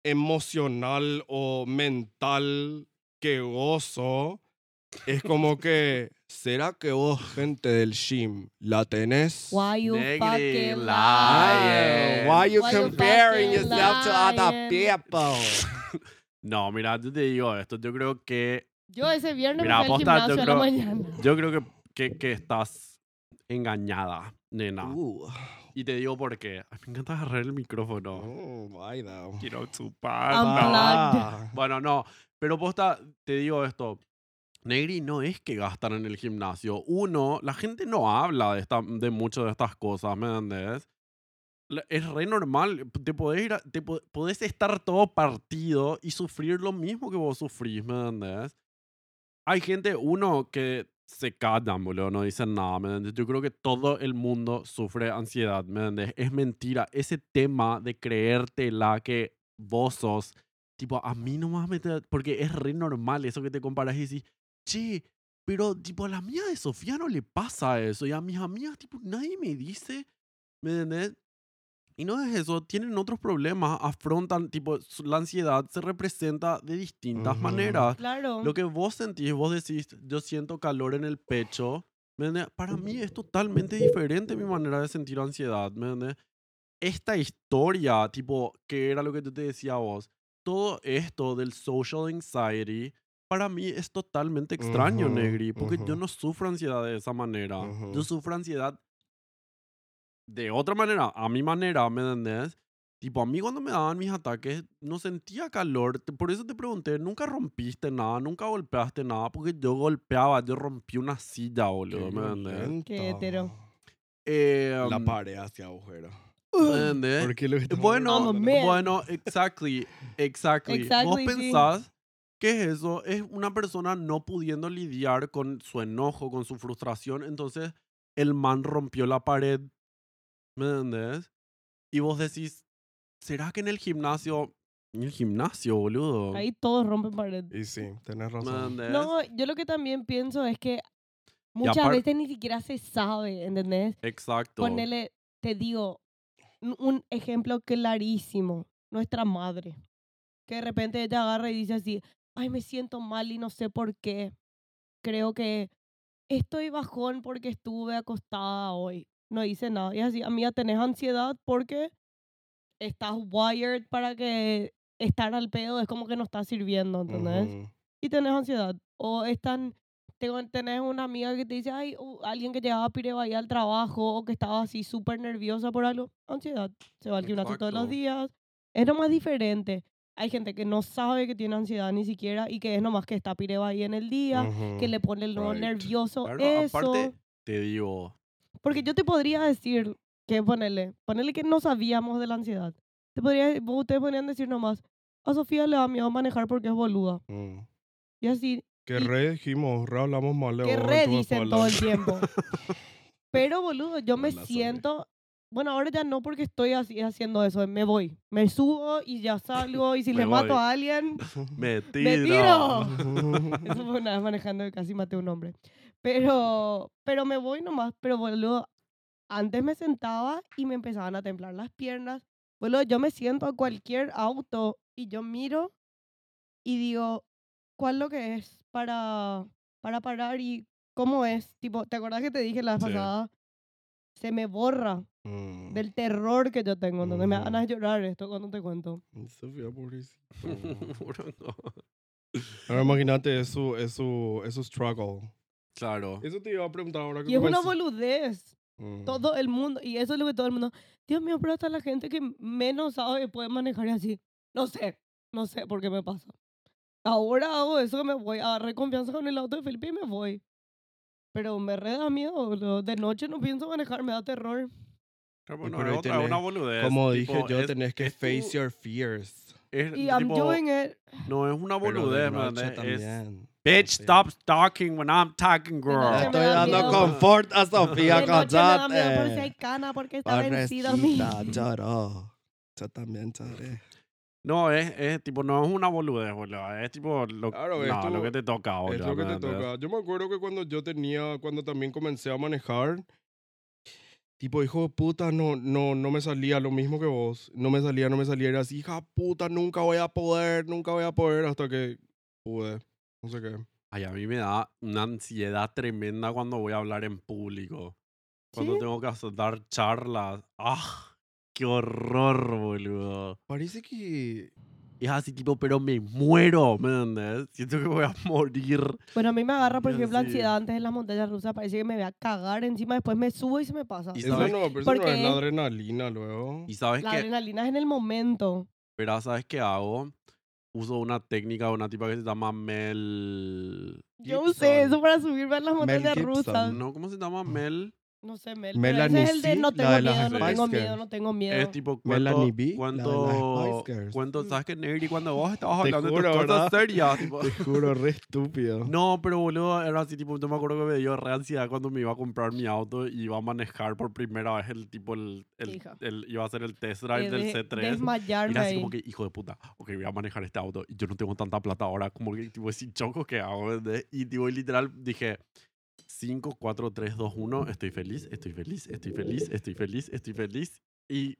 emocional o mental que gozo, es como que, ¿será que vos, gente del gym, la tenés? Why you Negri, fucking lying. lying? Why you Why you comparing fucking yourself to other lying? people? No, mira, yo te digo esto. Yo creo que Yo ese viernes Mira, me fui al posta, yo gimnasio a la creo- mañana. Yo creo que, que, que estás engañada, nena. Uh, Y te digo por qué. Ay, me encanta agarrar el micrófono. oh, though? Quiero chupar. Ah. Bueno, no. Pero posta, te digo esto. Negri no es que gastan en el gimnasio. Uno, la gente no habla de, esta, de mucho de estas cosas, ¿me entendés? Es re normal. Te podés, ir a- te po- podés estar todo partido y sufrir lo mismo que vos sufrís, ¿me entendés? Hay gente, uno, que se callan, boludo, no dicen nada, ¿me entendés? Yo creo que todo el mundo sufre ansiedad, ¿me entendés? Es mentira. Ese tema de creértela que vos sos, tipo, a mí nomás me... te- Porque es re normal eso que te comparas y decís, che, pero tipo a la mía de Sofía no le pasa eso y a mis amigas, tipo, nadie me dice, ¿me entendés? Y no es eso, tienen otros problemas, afrontan, tipo, la ansiedad se representa de distintas Ujú. maneras. Claro. Lo que vos sentís, vos decís, yo siento calor en el pecho. ¿me entendés? Para mí es totalmente diferente mi manera de sentir ansiedad. ¿me entendés? Esta historia, tipo, que era lo que yo te decía a vos, todo esto del social anxiety, para mí es totalmente extraño, Ujú, Negri, porque yo ujú. no sufro ansiedad de esa manera. Yo Ujú. sufro ansiedad de otra manera, a mi manera, ¿me entendés? Tipo, a mí cuando me daban mis ataques no sentía calor. Por eso te pregunté, nunca rompiste nada, nunca golpeaste nada, porque yo golpeaba, yo rompí una silla, boludo, ¿me entendés? Qué hetero. Eh, La um, pared hacia agujero. ¿me entendés? ¿Por qué lo Bueno, bueno, exactly, exactly. Vos Exactly, sí. pensás que es eso, es una persona no pudiendo lidiar con su enojo, con su frustración, entonces el man rompió la pared, ¿me entendés? Y vos decís, ¿será que en el gimnasio, en el gimnasio, boludo? Ahí todos rompen pared. Y sí, tenés ¿Me razón. entendés? No, yo lo que también pienso es que muchas veces ni siquiera se sabe, ¿entendés? Exacto. Ponele, te digo, un ejemplo clarísimo. Nuestra madre. Que de repente ella agarra y dice así, ay, me siento mal y no sé por qué. Creo que estoy bajón porque estuve acostada hoy. No hice nada. Y es así, amiga, tenés ansiedad porque estás wired para que estar al pedo es como que no está sirviendo, ¿entendés? Ujú. y tenés ansiedad. O están, tengo, tenés una amiga que te dice, ay, uh, alguien que llevaba Pirevaya al trabajo o que estaba así súper nerviosa por algo. Ansiedad. Se va al gimnasio todos los días. Es lo más diferente. Hay gente que no sabe que tiene ansiedad ni siquiera y que es nomás que está pireba ahí en el día, que le pone el Right. nervioso. Eso. aparte, te digo, Porque yo te podría decir que ponerle, ponerle que no sabíamos de la ansiedad. Te podría, ustedes podrían decir nomás, a Sofía le da miedo manejar porque es boluda. Mm. Y así, Que re dijimos, re hablamos mal de que re dicen todo el tiempo. Pero boludo, yo me siento, bueno, ahora ya no porque estoy así haciendo eso, me voy, me subo y ya salgo y si Me le mato voy. a alguien, me tiro. ¡Me tiro! Eso fue una vez manejando que casi maté a un hombre. Pero, pero me voy nomás. Pero, boludo, antes me sentaba y me empezaban a temblar las piernas. Boludo, yo me siento a cualquier auto y yo miro y digo, ¿cuál lo que es para, para parar y cómo es? Tipo, ¿te acuerdas que te dije la vez Sí. pasada? Se me borra Mm. del terror que yo tengo. Donde me van a llorar esto cuando te cuento. Sofía, pobrecita. Boludo. Ahora imagínate, es su, es su, es su struggle. claro. Eso te iba a preguntar ahora que Y es una boludez. Mm. todo el mundo, y eso es lo que todo el mundo, Dios mío, pero hasta la gente que menos sabe puede manejar así. No sé, no sé por qué me pasa. Ahora hago eso, me voy, agarré confianza con el auto de Felipe y me voy. Pero me re da miedo, boludo. De noche no pienso manejar, me da terror. Bueno, pero otra, tenés- una boludez. Como tipo, dije yo, es- tenés que es tu- face your fears. es, Y I'm tipo, doing it. No es una boludez, ¿me noche entendés? Es, también. Bitch, Sí. stop stalking when I'm talking, Le girl. me estoy da dando miedo. confort a Sofía, noche me da miedo por si hay cana porque está vencido mi. Lloró. Yo también lloré. No, es, es tipo, no es una boludez, boludo. Es tipo lo, Claro, es no, tu- lo que te toca, boludo. Es lo que ¿me te toca. Yo me acuerdo que cuando yo tenía, cuando también comencé a manejar, tipo, hijo de puta, no, no, no me salía lo mismo que vos. No me salía, no me salía. Era así, hija puta, nunca voy a poder, nunca voy a poder, hasta que pude. No sé qué. Ay, a mí me da una ansiedad tremenda cuando voy a hablar en público. Cuando ¿Sí? tengo que dar charlas. ¡Ah! ¡Qué horror, boludo! Parece que... Es así, tipo, pero me muero, ¿me entiendes? Siento que voy a morir. Bueno, a mí me agarra, por ejemplo, sí. ansiedad antes de las montañas rusas. Parece que me voy a cagar encima, después me subo y se me pasa. Y Eso no, pero eso no porque- es la adrenalina luego. Y sabes La que, adrenalina es en el momento. pero ¿sabes qué hago? Uso una técnica de una tipa que se llama Mel... Yo usé eso para subirme a las montañas rusas. No, ¿cómo se llama? Mel... No sé, Mel. Melanie ese es el de no la tengo de las miedo, no Spice tengo Girls. miedo, no tengo miedo. Es tipo Melanie B, la de las cuento, Spice Girls. cuento, Mm. ¿sabes qué, Negri? Cuando vos estabas Te hablando de juro, tus cosas ¿verdad? serias, tipo... Te juro, re estúpido. No, pero boludo, era así, tipo, yo me acuerdo que me dio re ansiedad cuando me iba a comprar mi auto y iba a manejar por primera vez el tipo, el, el, Hija. el- iba a hacer el test drive Eh, del de- C3. Desmayarme Era así ahí. como que, hijo de puta, ok, voy a manejar este auto y yo no tengo tanta plata ahora, como que, tipo, sin choco, ¿qué hago? ¿entendés? Y, tipo, literal, dije, 5, 4, 3, 2, 1, estoy feliz, estoy feliz, estoy feliz, estoy feliz, estoy feliz, y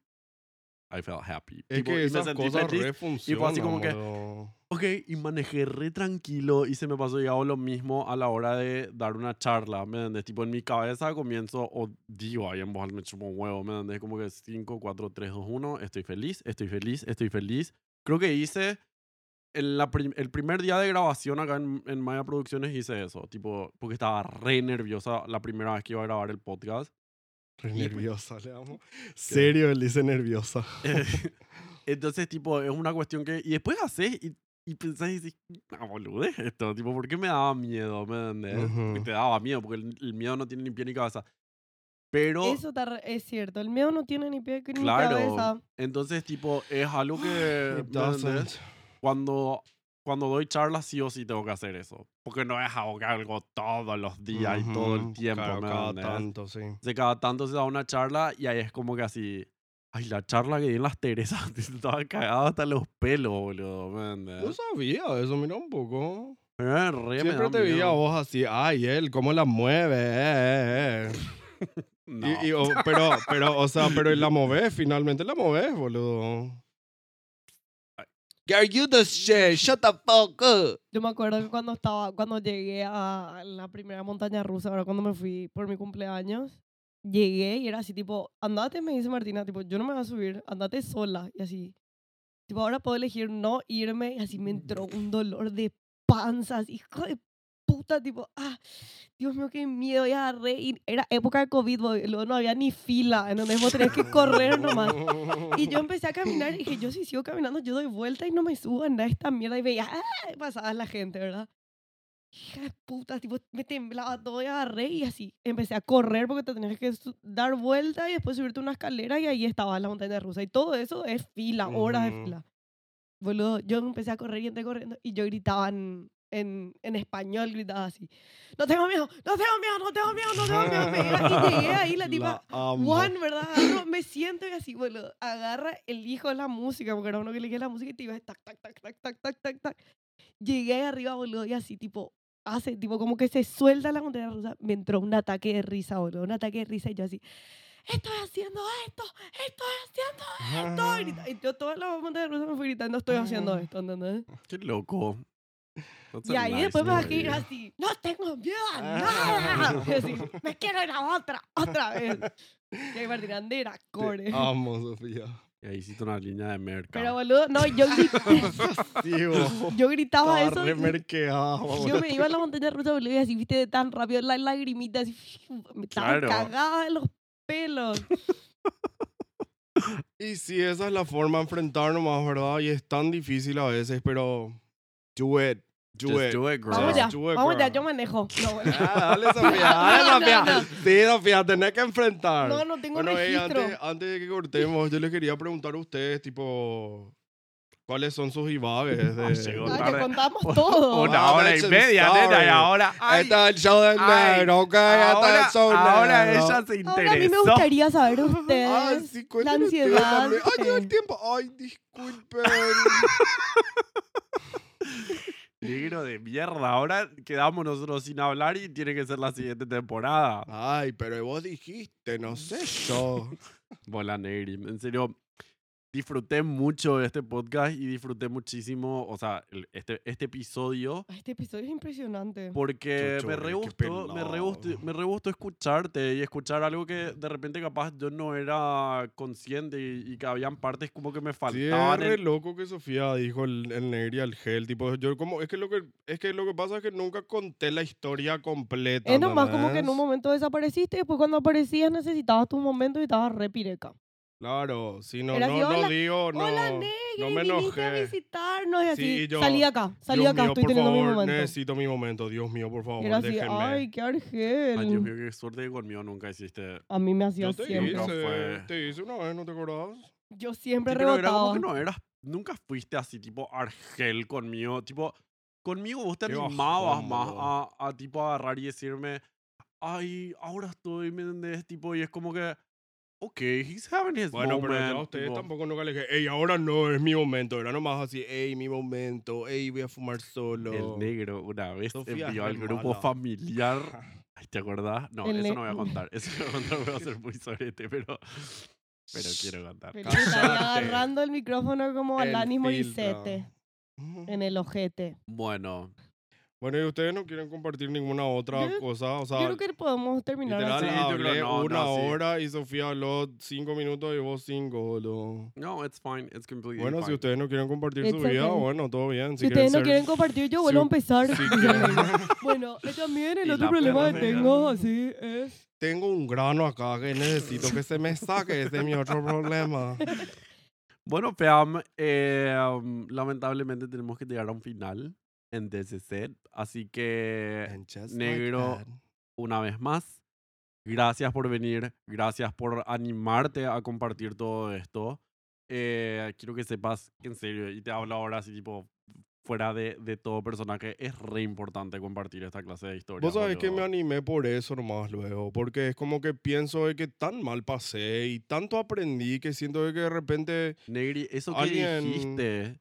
I felt happy. Es Tipo, que y me esas sentí cosas feliz, re funcionan. así como que-. Ok, y manejé re tranquilo y se me pasó y hago lo mismo a la hora de dar una charla, ¿me entiendes? Tipo, en mi cabeza comienzo, o digo ahí en voz me chupo un huevo, ¿me entiendes? Como que 5, 4, 3, 2, 1, estoy feliz, estoy feliz, estoy feliz. Creo que hice, en la prim- el primer día de grabación acá en, en Maya Producciones hice eso, tipo, porque estaba re nerviosa la primera vez que iba a grabar el podcast. Re Y- nerviosa, le amo. Serio, él dice nerviosa. Entonces, tipo, es una cuestión que... Y después haces y, y pensás y dices, no, boludez esto, tipo, ¿por qué me daba miedo? ¿Me entendés? Ujú. Porque te daba miedo, porque el, el miedo no tiene ni pie ni cabeza. Pero, Eso es cierto. El miedo no tiene ni pie ni Claro. cabeza. entonces, tipo, es algo que... ¿me. Cuando, cuando doy charlas, sí o sí tengo que hacer eso. Porque no es algo que hago todos los días y todo el tiempo, claro, ¿me cada tanto, sí. de cada tanto se da una charla y ahí es como que así. Ay, la charla que di en las Teresas, estaba cagado hasta los pelos, boludo. ¿me No sabía eso, mira un poco. Era re, Siempre te vi a miedo. vos así, ay, él, cómo la mueve, eh, eh, eh". No. Y- y, o- pero, pero, o sea, pero la moves, finalmente la moves, boludo. You the shit? Shut the fuck up. Yo me acuerdo que cuando estaba, cuando llegué a la primera montaña rusa, ahora cuando me fui por mi cumpleaños, llegué y era así tipo, andate, me dice Martina, tipo, yo no me voy a subir, andate sola. Y así, tipo, ahora puedo elegir no irme y así me entró un dolor de panza, así, hijo de puta, tipo, ah, Dios mío, qué miedo, y agarré, y era época de COVID, boludo, no había ni fila, ¿entendés? Vos tenés que correr nomás. Y yo empecé a caminar y dije, yo si sigo caminando, yo doy vuelta y no me subo en esta mierda. Y veía, ¡ah! pasaba la gente, ¿verdad? Hija de puta, tipo, me temblaba todo y agarré y así. Empecé a correr porque te tenías que dar vuelta y después subirte una escalera y ahí estaba la montaña rusa. Y todo eso es fila, horas de fila. Boludo, yo empecé a correr y entré corriendo y yo gritaba en, en, español, gritaba así. No tengo miedo, no tengo miedo, no tengo miedo, no tengo miedo. Me y llegué ahí, la tipa, La. Juan, ¿verdad? Agarro, me siento y así, boludo, agarra el hijo de la música, porque era uno que elegía la música y te iba tac, tac, tac, tac, tac, tac, tac, tac. Llegué ahí arriba, boludo, y así, tipo, hace, tipo, como que se suelta la montaña rusa. Me entró un ataque de risa, boludo, un ataque de risa y yo así, estoy haciendo esto, estoy haciendo esto. Grita- Y yo toda la montaña rusa me fui gritando, estoy haciendo esto, ¿entendés? Qué loco. That's Y ahí nice después y way. así, no tengo miedo a nada. Y así, me quiero ir a otra, otra vez. Y ahí Martín Andera, core. Te amo, Sofía. Y ahí hiciste una línea de merca. Pero boludo, no, yo, vos. yo gritaba eso. Yo me iba a la montaña rusa, boludo, y así, viste, de tan rápido, la lagrimita, así, me estaba Claro. cagada de los pelos. Y sí, esa es la forma de enfrentar nomás, ¿verdad? Y es tan difícil a veces, pero do it, do Just it. do it, girl. Vamos ya, do it, vamos ya, yo manejo. No, bueno. Ah, dale, Sofía, dale, No, no, Sofía. no. Sí, Sofía, tenés que enfrentar. no, no tengo bueno, ey, registro. antes, antes de que cortemos, yo les quería preguntar a ustedes, tipo, ¿cuáles son sus ibagues? Ah, De... llegó Ah, tarde. que contamos todo. Una Ah, hora y media, sorry. nena, y ahora. ay, Este es el show del ay, negro, ok, ahora, el show ahora negro. ella se Ahora a mí me interesó. gustaría saber ustedes. Ay, sí, cuéntenme ustedes ansiedad, también. Ay, llegó el tiempo. Ay, disculpen. Negro de mierda. Ahora quedamos nosotros sin hablar y tiene que ser la siguiente temporada. Ay, pero vos dijiste, no sé yo. Bola Negri. En serio, disfruté mucho de este podcast y disfruté muchísimo, o sea, el- este, este episodio. Ay, Este episodio es impresionante. Porque me qué re gustó, me re gustó, me re gustó escucharte y escuchar algo que de repente capaz yo no era consciente y, y que habían partes como que me Sí, es faltaban. re en- loco que Sofía dijo el, el negri al gel. Tipo, yo como, es que lo que, es que lo que pasa es que nunca conté la historia completa. Es nomás como que en un momento desapareciste y después cuando aparecías necesitabas tu momento y estabas re pireca. Claro, sí, no, Era no, así, no "Hola, digo, no. Hola, Negri, no me viniste a enojé. visitarnos y así. Sí, yo, salí de acá, salí Dios de acá, mío, estoy por teniendo favor, mi momento. necesito mi momento. Dios mío, por favor, era así, déjenme. ay, qué argel. Ay, Dios mío, qué suerte que conmigo nunca hiciste. A mí me hacía Yo te siempre. Hice, fue. te hice una vez, ¿no te acordás? Yo siempre Sí, pero era como que no eras, nunca fuiste así tipo Argel conmigo, tipo, conmigo vos te Qué animabas bajón, más a, a tipo agarrar y decirme, ay, ahora estoy, ¿me entendés? Tipo, y es como que, ok, he's having his Bueno, pero yo moment, a ustedes tipo, tampoco nunca les dije, ey, ahora no, es mi momento. Era nomás así, ey, mi momento, ey, voy a fumar solo. El negro una vez Sofía envió al grupo mala. familiar. Ay, ¿te acordás? No, El eso no voy a contar. Eso no voy a contar, voy a ser muy sorete, pero, pero quiero contar. Agarrando el micrófono como El Alanis. Morissette en el ojete. Bueno, Bueno, y ustedes no quieren compartir ninguna otra Yo- cosa, o sea, Yo creo que podemos terminar literal Sí, así. creo hablé no, una no, sí. hora y Sofía habló cinco minutos y vos cinco, boludo. no, it's fine, it's completely Bueno, si fine. ustedes no quieren compartir su It's vida, okay. bueno, todo bien. Si ustedes no ser- quieren compartir, yo vuelvo a si- empezar. si. Bueno, también el Y otro problema que tengo así es... Tengo un grano acá que necesito que se me saque, ese es mi otro problema. Bueno, Peam, eh, um, lamentablemente tenemos que llegar a un final en DC set. Así que, And like negro. that. una vez más, gracias por venir. Gracias por animarte a compartir todo esto. Eh, quiero que sepas, que en serio, y te hablo ahora así, tipo, fuera de, de todo personaje, es re importante compartir esta clase de historias. Vos sabés que me animé por eso nomás luego, porque es como que pienso de que tan mal pasé y tanto aprendí que siento de que de repente Negri, eso que Alguien- dijiste,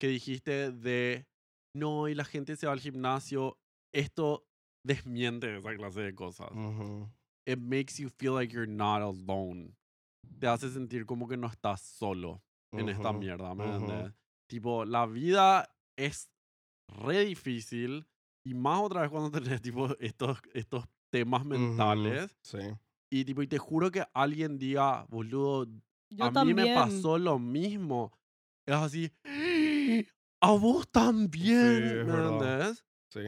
que dijiste de no, y la gente se va al gimnasio, esto desmiente esa clase de cosas. ujú, It makes you feel like you're not alone. Te hace sentir como que no estás solo en esta ujú, mierda, ¿me ujú. entiendes? Tipo, la vida es re difícil y más otra vez cuando tenés tipo estos, estos temas mentales Sí. y tipo, y te juro que alguien diga, boludo, Yo a también. mí me pasó lo mismo. Es así, a vos también, ¿me verdad. entendés? Sí.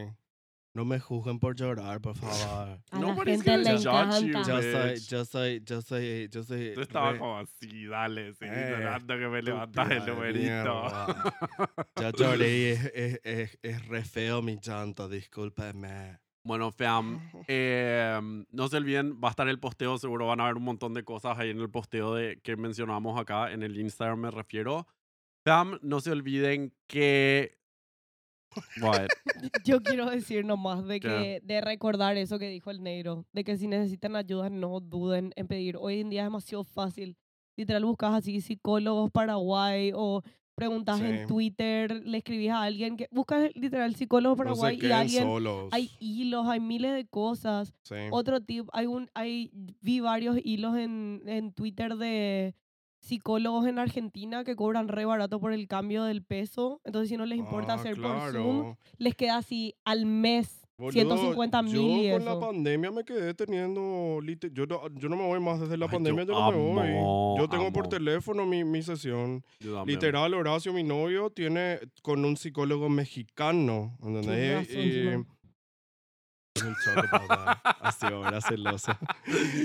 No me juzguen por llorar, por favor. A la gente gonna le judge you, encanta. Yo soy, yo soy, yo soy, yo soy. Re- como así, dale, Eh, llorando que me levantas el numerito. Ya lloré es, es, es, es re feo mi llanto, discúlpeme. Bueno, fam, eh, no se olviden, va a estar el posteo, seguro van a ver un montón de cosas ahí en el posteo de, que mencionamos acá, en el Instagram me refiero. Fam, no se olviden que... What? Yo quiero decir nomás de que de recordar eso que dijo el negro, de que si necesitan ayuda no duden en pedir. Hoy en día es demasiado fácil. Literal buscas así psicólogos Paraguay o preguntas Sí. en Twitter, le escribís a alguien que buscas literal No se Paraguay y alguien solos. hay hilos, hay miles de cosas. Sí. Otro tip, hay un hay vi varios hilos en, en Twitter de psicólogos en Argentina que cobran re barato por el cambio del peso. Entonces, si no les importa Ah, hacer por. Zoom, les queda así al mes Boludo, 150 mil y Yo con la eso. pandemia me quedé teniendo. Yo no, yo no me voy más desde la Ay, yo pandemia, yo, no me voy. Yo tengo por teléfono mi, mi sesión. Yo. Literal, Horacio, mi novio, tiene con un psicólogo mexicano. ¿Entendés? razón, Y- Simón. Es un choque, papá. Así, era celoso.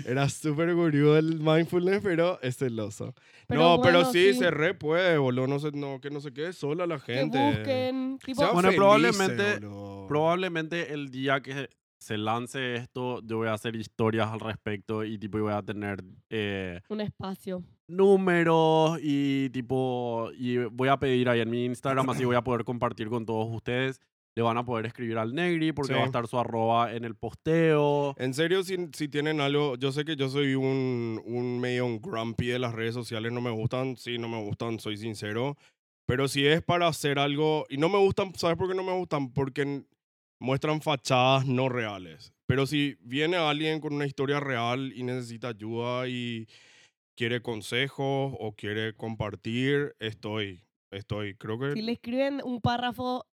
Era súper gurú del mindfulness, pero es celoso. Pero no, pero bueno, sí, sí. se re puede, boludo. No, se, no, que no se quede sola la Que gente. busquen, tipo, Sean Bueno, felices, probablemente- boludo. Probablemente el día que se lance esto, yo voy a hacer historias al respecto y tipo voy a tener eh, un espacio. números y tipo y voy a pedir ahí en mi Instagram así voy a poder compartir con todos ustedes. Le van a poder escribir al Negri porque Sí. va a estar su arroba en el posteo. En serio, si, si tienen algo, yo sé que yo soy un, un medio un grumpy de las redes sociales, no me gustan, sí, no me gustan, soy sincero, pero si es para hacer algo, y no me gustan, ¿sabes por qué no me gustan? Porque muestran fachadas no reales. Pero si viene alguien con una historia real y necesita ayuda y quiere consejos o quiere compartir, estoy, estoy, creo que... Si le escriben un párrafo,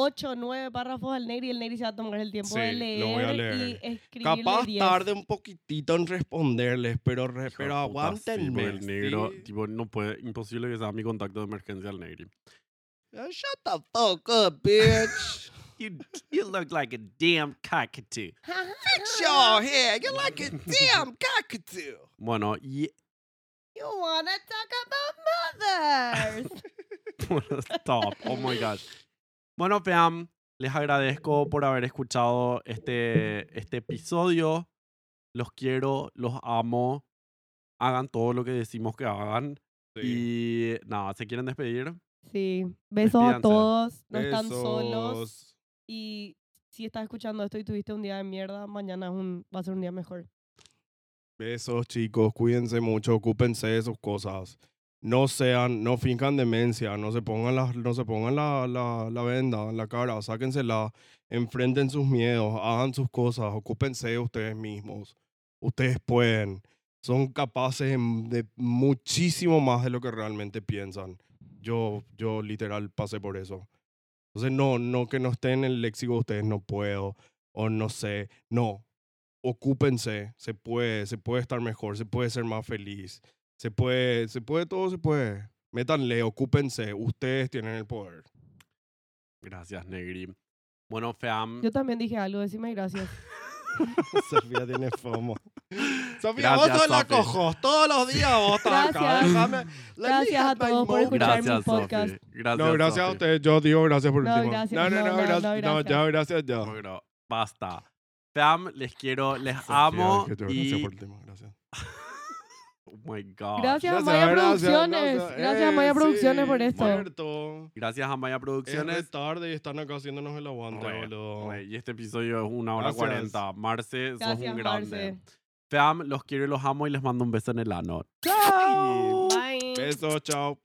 ocho o nueve párrafos al Negri, el Negri se va a tomar el tiempo de leer, lo voy a y leer. escribirle Capaz 10. tarde un poquitito en responderles, pero, re- pero porque el negro, ¿sí? tipo, no puede, imposible que sea mi contacto de emergencia al Negri. Oh, shut the fuck up, bitch. You, you look like a damn cockatoo. Fix your hair. You're like a damn cockatoo. Bueno, y You wanna talk about mothers. Stop. Oh my gosh. Bueno, fam, les agradezco por haber escuchado este, este episodio. Los quiero, los amo. Hagan todo lo que decimos que hagan. Y nada, ¿se quieren despedir? Sí, besos a Despídanse. todos, no están solos. Besos. Y si estás escuchando esto y tuviste un día de mierda, mañana es un, va a ser un día mejor. Besos, chicos. Cuídense mucho. Ocúpense de sus cosas. No sean, no fincan demencia. No se pongan, la, no se pongan la, la, la venda en la cara. Sáquensela. Enfrenten sus miedos. Hagan sus cosas. Ocúpense de ustedes mismos. Ustedes pueden. Son capaces de muchísimo más de lo que realmente piensan. Yo, yo literal pasé por eso. Entonces, no, no que no esté en el léxico de ustedes, no puedo, o no sé, no. Ocúpense, se puede, se puede estar mejor, se puede ser más feliz, se puede, se puede, todo se puede. Métanle, ocúpense, ustedes tienen el poder. Gracias, Negri. Bueno, fam. Yo también dije algo, decime gracias. Sofía tiene fomo. Sofía, Gracias, vos sos la cojos, todos los días vos estás acá. Gracias. Déjame, a todos por escuchar mi podcast. Gracias, No, gracias a ustedes. Yo digo gracias por No, último. gracias. No, no, No, no, no, gracias. no, No, gracias. ya, gracias. Bueno, basta. Fam, les quiero, les Sofía, amo. que yo- y... Gracias por último, gracias. Oh my God. Gracias a Gracias, Maya Producciones. gracias. Gracias a Eh, Maya sí, Producciones por esto. Muerto. Gracias a Maya Es Producciones. tarde y están acá haciéndonos el aguante, boludo. Y este episodio es una hora cuarenta. Marce, sos Gracias, un grande. Marce. Fam, los quiero y los amo y les mando un beso en el ano. Chao. Bye. Bye. Besos, chao.